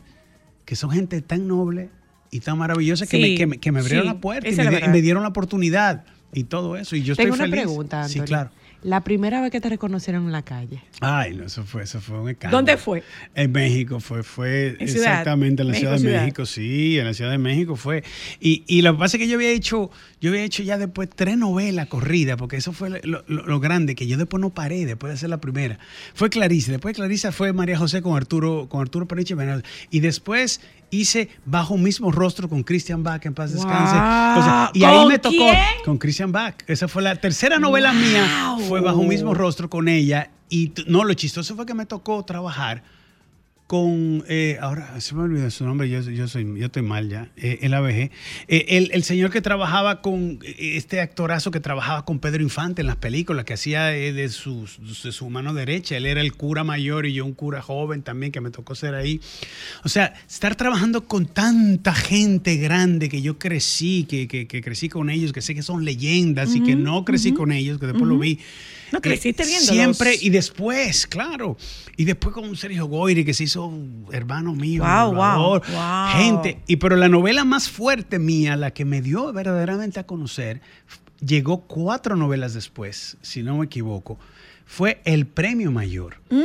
que son gente tan noble y tan maravillosa que, me, que, me, que me abrieron sí, la puerta y me, y dieron la oportunidad y todo eso. Y yo Tengo estoy una feliz. pregunta, Sí, claro. La primera vez que te reconocieron en la calle. Ay, no, eso fue, eso fue un escándalo. ¿Dónde fue? En México fue, fue En exactamente en la México, Ciudad de ciudad. México, sí, en la Ciudad de México fue. Y, y lo que pasa es que yo había hecho, yo había hecho ya después tres novelas corridas, porque eso fue lo, lo- lo grande, que yo después no paré, después de hacer la primera. Fue Clarice, después de Clarice fue María José con Arturo, con Arturo Bernal. Y después hice Bajo un mismo rostro con Christian Bach, en paz descanse. Guau. O sea, y ahí ¿Con me tocó quién? con Christian Bach. Esa fue la tercera novela mía, fue Bajo un mismo rostro con ella. Y no, lo chistoso fue que me tocó trabajar con, eh, ahora se me olvidó su nombre, yo, yo, soy, yo estoy mal ya, eh, el ABG, Eh, el, el señor que trabajaba con, eh, este actorazo que trabajaba con Pedro Infante en las películas, que hacía eh, de, su, de su mano derecha, él era el cura mayor y yo un cura joven también, que me tocó ser ahí. O sea, estar trabajando con tanta gente grande que yo crecí, que, que, que crecí con ellos, que sé que son leyendas y que no crecí con ellos, que después lo vi. No, creciste Eh, viéndolos. Siempre y después, claro. Y después con Sergio Goyri, que se hizo hermano mío. Wow, wow, wow. Gente. Y pero la novela más fuerte mía, la que me dio verdaderamente a conocer, llegó cuatro novelas después, si no me equivoco. Fue el premio mayor. la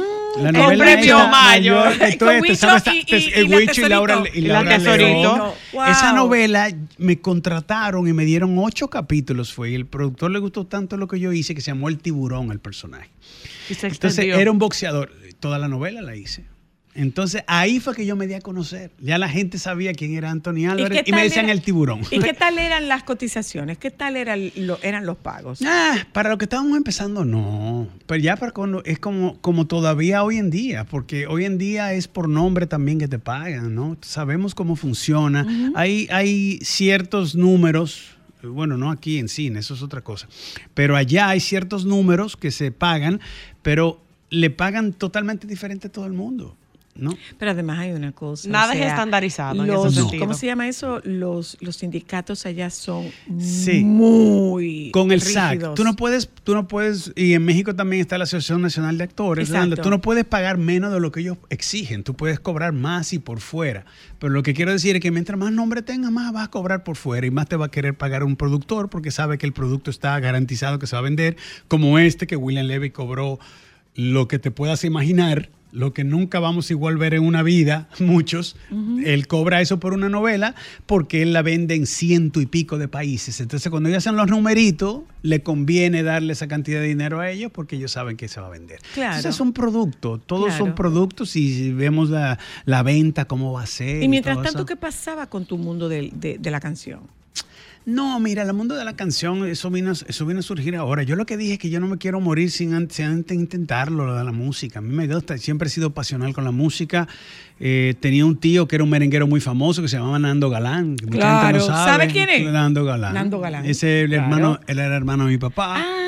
Mm, el premio mayor. Con te Huicho sabes, y- y- Laura, y Y la Laura Tesorito. León. Wow. Esa novela me contrataron y me dieron ocho capítulos. Fue y el productor le gustó tanto lo que yo hice que se llamó El Tiburón, el personaje. Entonces era un boxeador. Toda la novela la hice. Entonces ahí fue que yo me di a conocer. Ya la gente sabía quién era Anthony Álvarez y, me decían era- el tiburón. ¿Y qué tal eran las cotizaciones? ¿Qué tal eran, lo- eran los pagos? Ah, para lo que estábamos empezando, no. Pero ya para cuando es como, como todavía hoy en día, porque hoy en día es por nombre también que te pagan, ¿no? Sabemos cómo funciona. hay, hay ciertos números, bueno, no aquí en cine, eso es otra cosa. Pero allá hay ciertos números que se pagan, pero le pagan totalmente diferente a todo el mundo. ¿No? Pero además hay una cosa. Nada es estandarizado en ese los- sentido. ¿Cómo se llama eso? Los, los sindicatos allá son Sí. muy. Con el SAC, tú no puedes, tú no puedes, y en México también está la Asociación Nacional de Actores, Exacto. tú no puedes pagar menos de lo que ellos exigen, tú puedes cobrar más y por fuera. Pero lo que quiero decir es que mientras más nombre tengas, más vas a cobrar por fuera y más te va a querer pagar un productor porque sabe que el producto está garantizado que se va a vender, como este que William Levy cobró lo que te puedas imaginar. Lo que nunca vamos a igual ver en una vida, muchos, él cobra eso por una novela porque él la vende en ciento y pico de países. Entonces, cuando ellos hacen los numeritos, le conviene darle esa cantidad de dinero a ellos porque ellos saben que se va a vender. Claro. Entonces, es un producto. Todos son productos y vemos la, la venta, cómo va a ser. Y mientras tanto, eso. ¿qué pasaba con tu mundo de, de- de la canción? No, mira, el mundo de la canción, eso vino, eso vino a surgir ahora. Yo lo que dije es que yo no me quiero morir sin antes, sin antes intentarlo, lo de la música. A mí me gusta, siempre he sido pasional con la música. Eh, tenía un tío que era un merenguero muy famoso que se llamaba Nando Galán. Claro. no sabe. ¿Sabe quién es? Nando Galán. Nando Galán. Ese el Claro. hermano, él era hermano de mi papá. Ah.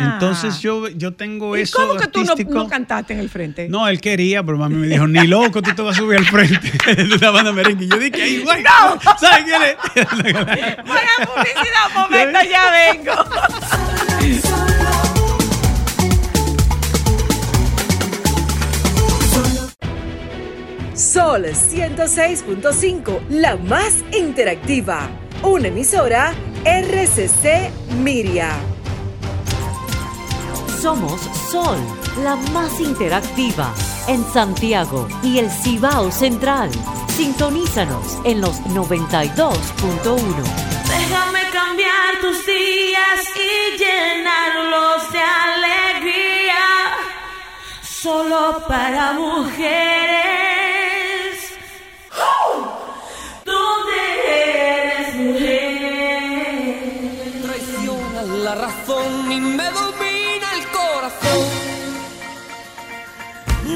Entonces yo, yo tengo ¿Y eso cómo que tú no, artístico. no cantaste en el frente? No, él quería, pero mami me dijo, ni loco, tú te vas a subir al frente de la banda merengue. Y yo dije, ay, güey, ¿sabes quién es? Buena publicidad, momento, ya vengo. Sol 106.5, la más interactiva. Una emisora RCC Miria. Somos Sol, la más interactiva en Santiago y el Cibao Central. Sintonízanos en los 92.1. Déjame cambiar tus días y llenarlos de alegría. Solo para mujeres. ¿Dónde eres mujer? traiciona la razón y me domina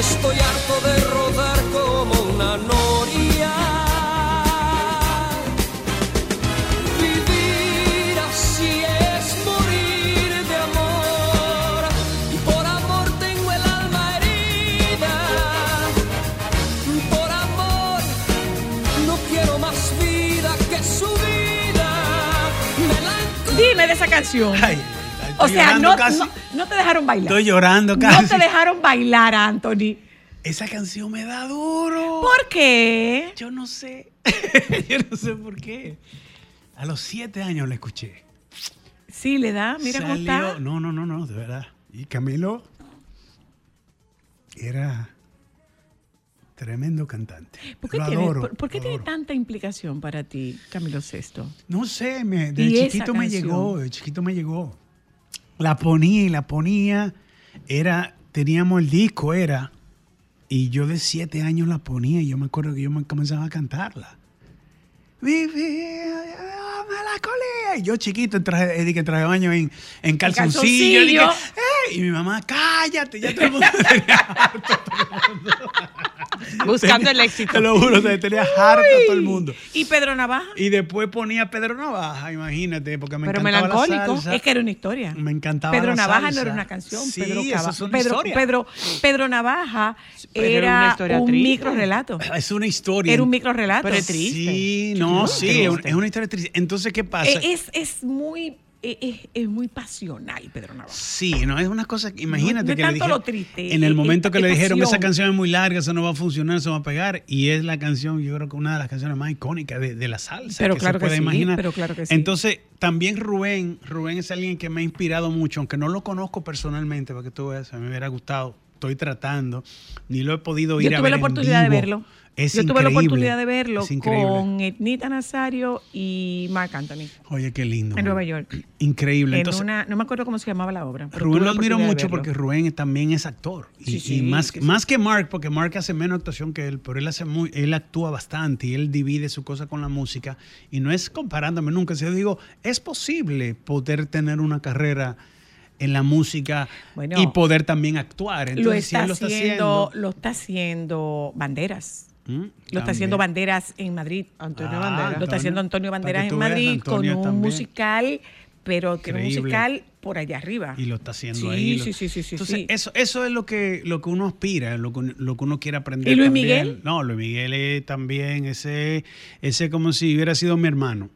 Estoy harto de rodar como una noria. Vivir así es morir de amor. Y por amor tengo el alma herida. Por amor no quiero más vida que su vida. Dime de esa canción. Ay, o sea, no, no, no te dejaron bailar. Estoy llorando No casi. te dejaron bailar, Anthony. Esa canción me da duro. ¿Por qué? Yo no sé. Yo no sé por qué. A los siete años la escuché. Sí, le da. Mira cómo está. No, no, no, no, de verdad. Y Camilo era tremendo cantante. ¿Por qué, Lo tiene, adoro, por- por qué lo tiene adoro. tanta implicación para ti, Camilo VI? No sé, me, de ¿Y esa chiquito me llegó, de chiquito me llegó. La ponía y la ponía. Era, teníamos el disco, era. Y yo de siete años la ponía y yo me acuerdo que yo me comenzaba a cantarla. Vivía la melancolía. Y yo chiquito en traje, eh, di que en traje baño en, en calzoncillo. "Ey", y mi mamá, cállate, ya todo el mundo tenía harto. Buscando el éxito. Te lo juro, se tenía harto todo el mundo. ¿Y Pedro Navaja? Y después ponía Pedro Navaja, imagínate, porque me Pero encantaba la melancólico. salsa. Es que era una historia. Me encantaba Pedro la Navaja salsa. no era una canción. Sí, Pedro, es una Pedro, historia. Pedro, Pedro Navaja Pero era era, un triste. micro relato. Es una historia. Era un micro relato. Pero es triste. Sí, no, sí, es una historia triste. Entonces, ¿qué pasa? Eh, Es, es muy eh, es, es muy pasional, Pedro Navaja. Sí, no es una cosa, que- imagínate no es que le tanto dijeron, lo triste, en el es- momento es- que es le dijeron esa canción es muy larga, eso no va a funcionar, eso va a pegar y es la canción, yo creo que una de las canciones más icónicas de, de la salsa Pero que claro se que puede sí, imaginar. pero claro que sí. Entonces, también Rubén, Rubén es alguien que me ha inspirado mucho, aunque no lo conozco personalmente, para que tú veas, a mí me hubiera gustado estoy tratando, ni lo he podido ir Yo a tuve ver la en oportunidad de verlo. Es Yo tuve la oportunidad de verlo con Etnita Nazario y Marc Anthony Oye, qué lindo. en. Nueva York. Increíble. En Entonces, una, no me acuerdo cómo se llamaba la obra. Rubén tuve lo la admiro mucho porque Rubén también es actor. Y, Sí, y sí, más, sí, más que Mark, porque Mark hace menos actuación que él, pero él hace muy, él actúa bastante y él divide su cosa con la música. Y no es comparándome nunca, yo digo, es posible poder tener una carrera en la música Bueno, y poder también actuar. Entonces, lo si está, él lo está haciendo, haciendo. lo está haciendo Banderas. ¿Mm? Lo está haciendo Banderas en Madrid. Antonio Ah, Banderas. Lo está haciendo Antonio Banderas en Madrid con un también. musical, pero que un musical por allá arriba. Y lo está haciendo Sí, ahí. lo- sí, sí, sí, sí, Entonces, sí. Eso, eso es lo que, lo que uno aspira, lo que, lo que uno quiere aprender. ¿Y Luis también. Miguel? No, Luis Miguel es también, ese, ese como si hubiera sido mi hermano.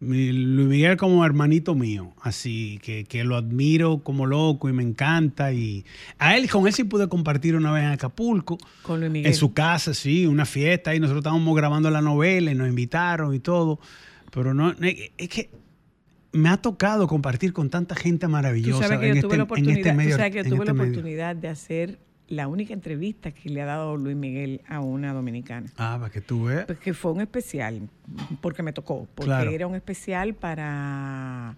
Luis Miguel como hermanito mío, así que, que lo admiro como loco y me encanta. Y a él, con él sí pude compartir una vez en Acapulco, Con Luis Miguel. en su casa, sí, una fiesta, y nosotros estábamos grabando la novela y nos invitaron y todo. Pero no, es que me ha tocado compartir con tanta gente Tú maravillosa sabes que en, yo tuve este, la en oportunidad, este tú medio. sabes que yo en tuve este la medio. oportunidad de hacer la única entrevista que le ha dado Luis Miguel a una dominicana. Ah, para que tú veas. Pues que fue un especial, porque me tocó, porque Claro. era un especial para,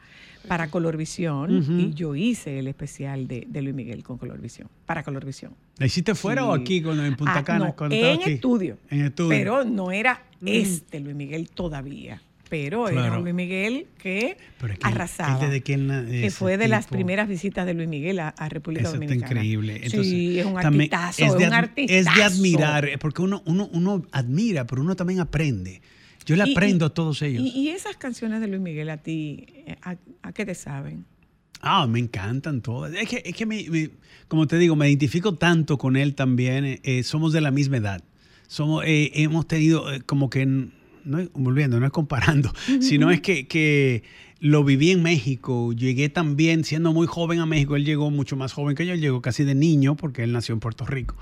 para Colorvisión y yo hice el especial de, de Luis Miguel con Colorvisión, para Colorvisión. ¿La hiciste fuera o aquí cuando en Punta Ah, Cana? no, en estudio. En estudio. Pero no era Mm. este Luis Miguel todavía. Pero era un Luis Miguel que Pero es que él- arrasaba. él desde que él fue de las primeras visitas de Luis Miguel a, a República Eso está Dominicana. increíble. Entonces, sí, es un artistazo, es es, un artistazo. es de admirar, eh, porque uno, uno, uno admira, pero uno también aprende. Yo le aprendo y- a todos ellos. Y, y esas canciones de Luis Miguel a ti, eh, ¿a, a qué te saben? Ah, me encantan todas. Es que, es que me- me- como te digo, me identifico tanto con él también. eh, somos de la misma edad. Somos, eh, hemos tenido eh, como que, no es- volviendo, no es comparando, sino es que, que lo viví en México. Llegué también siendo muy joven a México. Él llegó mucho más joven que yo. Él llegó casi de niño porque él nació en Puerto Rico.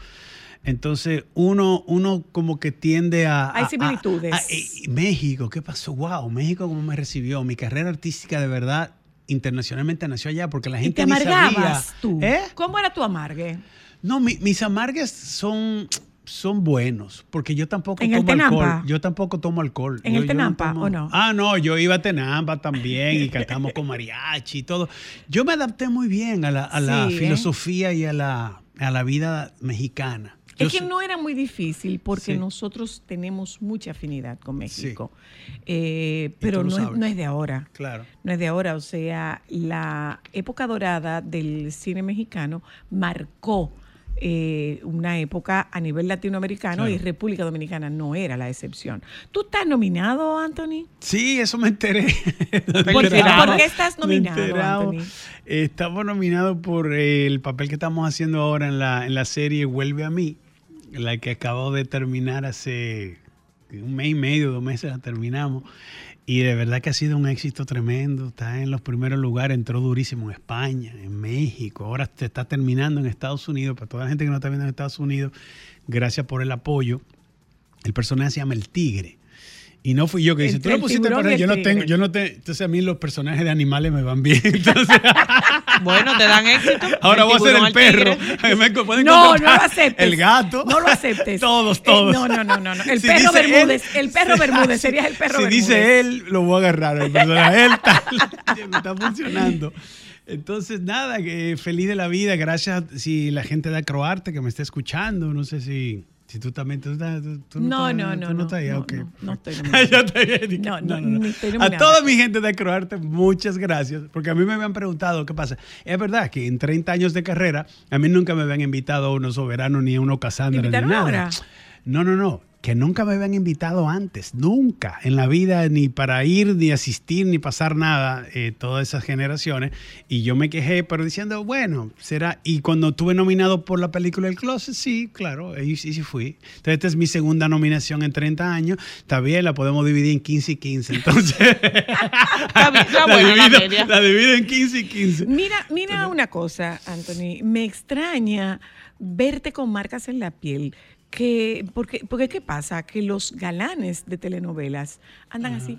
Entonces, uno, uno como que tiende a... Hay a- a- similitudes. a- eh, México, ¿qué pasó? Wow, México cómo me recibió. Mi carrera artística de verdad internacionalmente nació allá porque la ¿Y gente te ni amargabas sabía. tú? ¿Eh? ¿Cómo era tu amargue? No, mi- mis amargues son son buenos porque yo tampoco ¿En el tomo alcohol. Yo tampoco tomo alcohol. ¿En Yo- el Tenampa tomo- o no? Ah, no, yo iba a Tenampa también y cantamos con mariachi y todo. Yo me adapté muy bien a la, a la Sí, ¿eh? filosofía y a la, a la vida mexicana. Yo es que no era muy difícil porque Sí. nosotros tenemos mucha afinidad con México. Eh, pero no es, no es de ahora. Claro. No es de ahora. O sea, la época dorada del cine mexicano marcó eh, una época a nivel latinoamericano Claro. y República Dominicana no era la excepción. ¿Tú estás nominado, Anthony? Sí, eso me enteré. ¿Por qué, enterado. por qué estás nominado. Anthony? Eh, Estamos nominados por eh, el papel que estamos haciendo ahora en la, en la serie Vuelve a mí, la que acabo de terminar hace un mes y medio, dos meses la terminamos. Y de verdad que ha sido un éxito tremendo. Está en los primeros lugares, entró durísimo en España, en México. Ahora se está terminando en Estados Unidos. Para toda la gente que no está viendo en Estados Unidos, gracias por el apoyo. El personaje se llama El Tigre. Y no fui yo que dice, tú lo pusiste para yo no tengo, yo no te, entonces a mí los personajes de animales me van bien. Entonces, Bueno, te dan éxito. ahora voy a ser el perro. Me pueden No, no lo aceptes. El gato. No lo aceptes. todos, Eh, todos. no, no, no, no, no. El Si perro Bermúdez, él, el perro si- Bermúdez, serías el perro si Bermúdez. dice él, lo voy a agarrar. El personaje, él está, está funcionando. Entonces, nada, feliz de la vida. Gracias si la gente de Acroarte que me está escuchando. No sé si, si tú también. Tú, estás- tú- tú No, no, tú no, no, estás ahí, no, ok. no, no estoy No, no, A toda mi gente de Acroarte, muchas gracias. Porque a mí me habían preguntado qué pasa. Es verdad que en 30 años de carrera, a mí nunca me habían invitado a unos soberanos ni a unos ¿Te Cassandra ni nada. ahora? No, no, no. Que nunca me habían invitado antes, nunca en la vida, ni para ir, ni asistir, ni pasar nada, eh, todas esas generaciones. Y yo me quejé, pero diciendo, bueno, será. Y cuando tuve nominado por la película El Closet, sí, claro, ahí sí, sí fui. Entonces, esta es mi segunda nominación en 30 años. Está bien, la podemos dividir en 15 y 15. Entonces, la, divido, la divido en 15 y 15. Mira, mira una cosa, Anthony. Me extraña verte con marcas en la piel. Que, porque, porque, ¿qué pasa? Que los galanes de telenovelas andan así,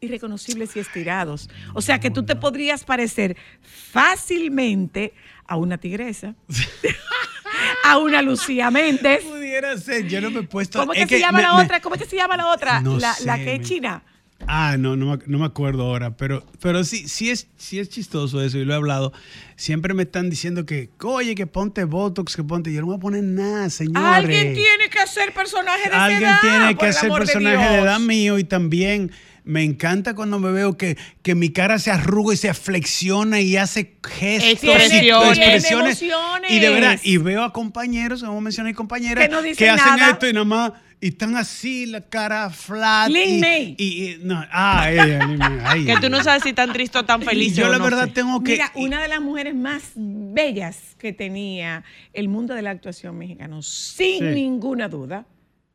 irreconocibles y estirados. O sea, que tú te podrías parecer fácilmente a una tigresa. a una Lucía Méndez. Pudiera ser, yo no me he puesto. ¿Cómo es que, se llama me- la me- otra? ¿Cómo es que se llama la otra? No la, la que es china. Ah, no, no, me- no me acuerdo ahora, pero, pero sí, sí, es, sí es chistoso eso y lo he hablado. Siempre me están diciendo que, oye, que ponte Botox, que ponte. Yo no voy a poner nada, señores. Alguien tiene que hacer personaje de esa Alguien edad, tiene que de personaje de, edad mío y también me encanta cuando me veo que, que mi cara se arruga y se flexiona y hace gestos Expresiones. y expresiones. Y de verdad, y veo a compañeros, como mencioné, compañeras Que no dicen hacen nada. esto y nada más y están así, la cara flat. Lin y, May. y- y- no, ah, ella, Lin May, ay, Que tú no sabes si tan triste o tan feliz. Yo o la no verdad sé. tengo que... Mira, una de las mujeres más bellas que tenía el mundo de la actuación mexicano, sin Sí. ninguna duda,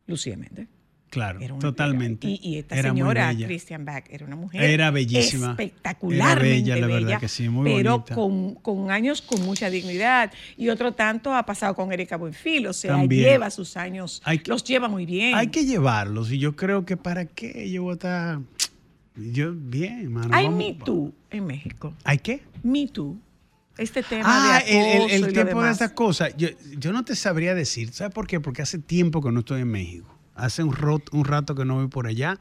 Lucía Méndez. Claro, Era una totalmente. Y, y esta Era señora. Christian Bach, era una mujer Era bellísima. espectacularmente Era bella, la verdad bella, que sí, muy pero con, con años con mucha dignidad. Y otro tanto ha pasado con Erika Buenfil, o sea, También. lleva sus años, Hay que- los lleva muy bien. Hay que llevarlos y yo creo que para qué yo voy a estar... Yo, bien, mano. Hay Me Too en México. ¿Hay qué? Me Too. Este tema Ah, de el, acoso el, el y lo tiempo de estas cosas. Yo, yo no te sabría decir. ¿Sabes por qué? Porque hace tiempo que no estoy en México. Hace un, rot- un rato que no voy por allá.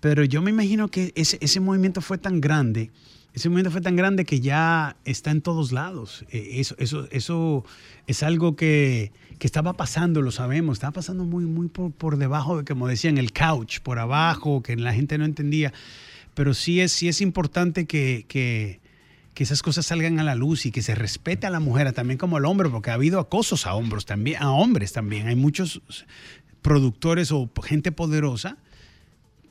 Pero yo me imagino que ese, ese movimiento fue tan grande. Ese movimiento fue tan grande que ya está en todos lados. Eh, Eso, eso, eso es algo que, que estaba pasando, lo sabemos. Estaba pasando muy, muy por, por debajo de, como decían, el couch, por abajo, que la gente no entendía. Pero sí es, sí es importante que, que, que esas cosas salgan a la luz y que se respete a la mujer también como al hombre, porque ha habido acosos a hombres también, a hombres también. Hay muchos productores o gente poderosa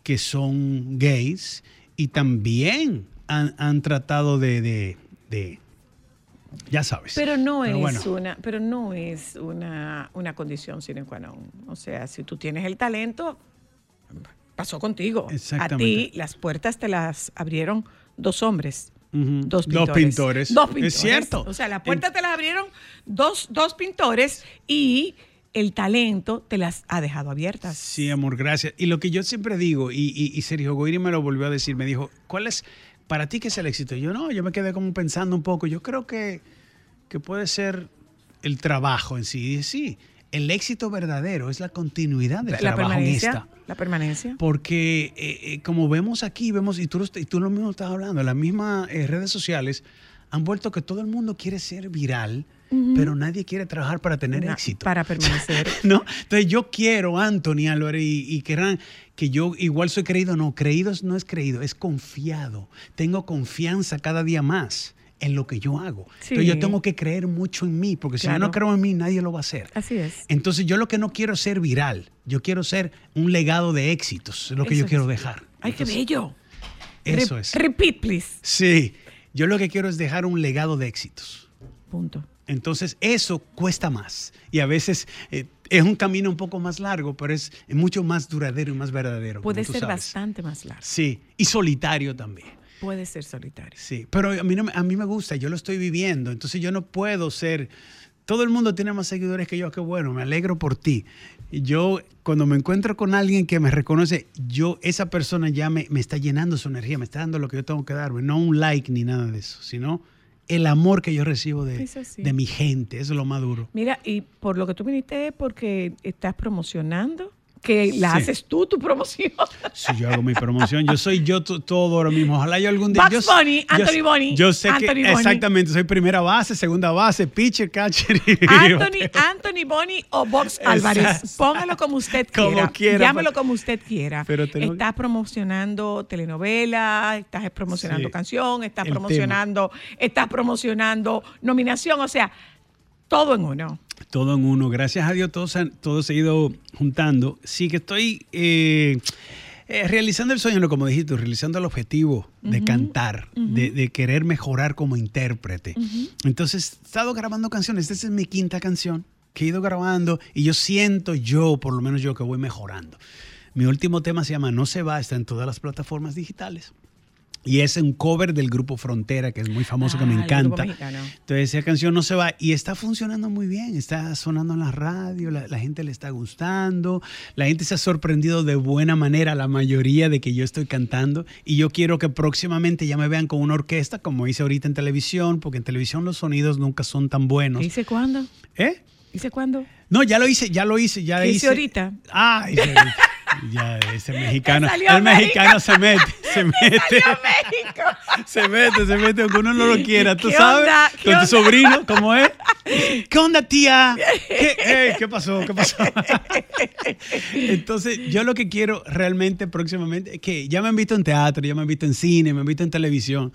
que son gays y también han, han tratado de, de- de- ya sabes. Pero no Pero es bueno. una, pero no es una, una condición sine qua non. O sea, si tú tienes el talento, pasó contigo. A ti las puertas te las abrieron dos hombres. Dos Dos pintores. pintores. Dos Es pintores. cierto. O sea, las puertas te las abrieron dos, dos pintores y el talento te las ha dejado abiertas. Sí, amor, gracias. Y lo que yo siempre digo, y, y- y Sergio Goyri me lo volvió a decir, me dijo, ¿cuál es, para ti qué es el éxito? Yo no, yo me quedé como pensando un poco, yo creo que, que puede ser el trabajo en sí. Y sí, el éxito verdadero es la continuidad del La trabajo en permanencia. esta. La permanencia. Porque eh, eh, como vemos aquí, vemos, y tú, lo, y tú lo mismo estás hablando, las mismas eh, redes sociales han vuelto que todo el mundo quiere ser viral, pero nadie quiere trabajar para tener éxito. Para permanecer. ¿no? Entonces yo quiero, Anthony Álvarez y, y querrán que yo igual soy creído. No, creído no es creído, es confiado. Tengo confianza cada día más en lo que yo hago. Sí. Entonces yo tengo que creer mucho en mí, porque si yo no creo en mí, nadie lo va a hacer. Así es. Entonces yo lo que no quiero es ser viral, yo quiero ser un legado de éxitos, es lo que Eso yo quiero dejar. Ay, qué bello. Eso Re- es. Repeat, please. Sí, yo lo que quiero es dejar un legado de éxitos. Punto. Entonces eso cuesta más y a veces eh, es un camino un poco más largo, pero es mucho más duradero y más verdadero. Puede ser sabes. bastante más largo. Sí, y solitario también. Puede ser solitario. Sí, pero a mí, no me- a mí me gusta, yo lo estoy viviendo, entonces yo no puedo ser... Todo el mundo tiene más seguidores que yo, qué bueno, me alegro por ti. Yo, cuando me encuentro con alguien que me reconoce, yo, esa persona ya me, me está llenando su energía, me está dando lo que yo tengo que darme, no un like ni nada de eso, sino el amor que yo recibo de, de mi gente, eso es lo más duro. Mira, y por lo que tú viniste es porque estás promocionando, que la Sí. haces tú, tu promoción. Si yo hago mi promoción, yo soy yo to- todo ahora mismo. Ojalá yo algún día. Bugs yo, Bunny, Anthony Bunny, Yo sé Anthony que exactamente, soy primera base, segunda base, pitcher, catcher. y- Anthony, Anthony Boni o Box Álvarez. Póngalo como usted Como quiera. Llámelo pero- como usted quiera. pero tengo- Estás promocionando telenovela, estás promocionando Sí. canción, estás promocionando, estás promocionando nominación, o sea, todo en uno. Todo en uno. Gracias a Dios todo todo se ha ido juntando. Sí que estoy eh, eh, realizando el sueño, no, como dijiste, realizando el objetivo de cantar, de, de querer mejorar como intérprete. Entonces, he estado grabando canciones. Esta es mi quinta canción que he ido grabando y yo siento yo, por lo menos yo, que voy mejorando. Mi último tema se llama No se va, está en todas las plataformas digitales. Y es un cover del grupo Frontera, que es muy famoso, que me Ah, encanta. Entonces esa canción no se va y está funcionando muy bien, está sonando en la radio, la, la gente le está gustando, la gente se ha sorprendido de buena manera la mayoría de que yo estoy cantando y yo quiero que próximamente ya me vean con una orquesta como hice ahorita en televisión, porque en televisión los sonidos nunca son tan buenos. ¿Qué hice cuándo? ¿Eh? ¿Dice cuándo? No, ya lo hice, ya lo hice, ya ¿Qué hice hice. ahorita? Ah, hice ahorita. Ya, ese mexicano, el mexicano se mete, se mete, se mete, se mete, aunque uno no lo quiera, tú ¿Qué sabes, con tu sobrino, ¿cómo es? ¿Qué onda, tía? ¿Qué, ¿qué pasó? ¿Qué pasó? Entonces, yo lo que quiero realmente próximamente es que ya me han visto en teatro, ya me han visto en cine, me han visto en televisión.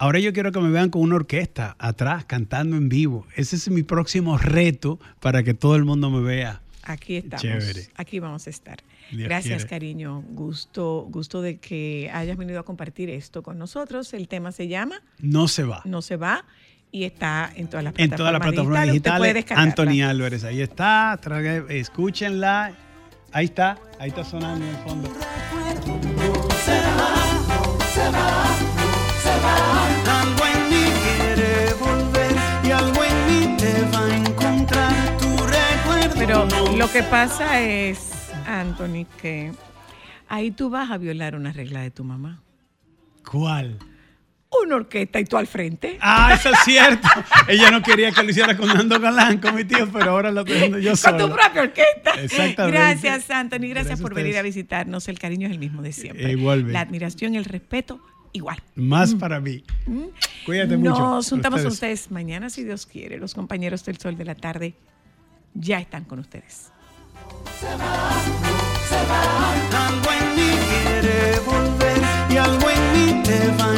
Ahora yo quiero que me vean con una orquesta atrás, cantando en vivo. Ese es mi próximo reto para que todo el mundo me vea. Aquí estamos. Chévere. Aquí vamos a estar. Dios Gracias, quiere. cariño. Gusto, gusto de que hayas venido a compartir esto con nosotros. El tema se llama No se va. No se va y está en todas las En plataformas todas las plataformas digitales. Digitales. Anthony Álvarez, ahí está. trague- Escúchenla. Ahí está, ahí está sonando en el fondo. Algo en mí quiere volver y algo en mí te va a encontrar tu recuerdo. Pero lo que pasa es, Anthony, que ahí tú vas a violar una regla de tu mamá. ¿Cuál? Una orquesta y tú al frente. Ah, eso es cierto. Ella no quería que lo hiciera con Nando Galán, con mi tío, pero ahora lo estoy haciendo yo Con solo. tu propia orquesta. Exactamente. Gracias, Anthony. Gracias, Gracias a por venir a visitarnos. El cariño es el mismo de siempre. Igualmente. La admiración el respeto, igual. Más para mí. Cuídate mucho. Nos juntamos con Ustedes. ustedes mañana, si Dios quiere. Los compañeros del Sol de la Tarde ya están con ustedes. Algo en mí quiere volver y algo en mí te va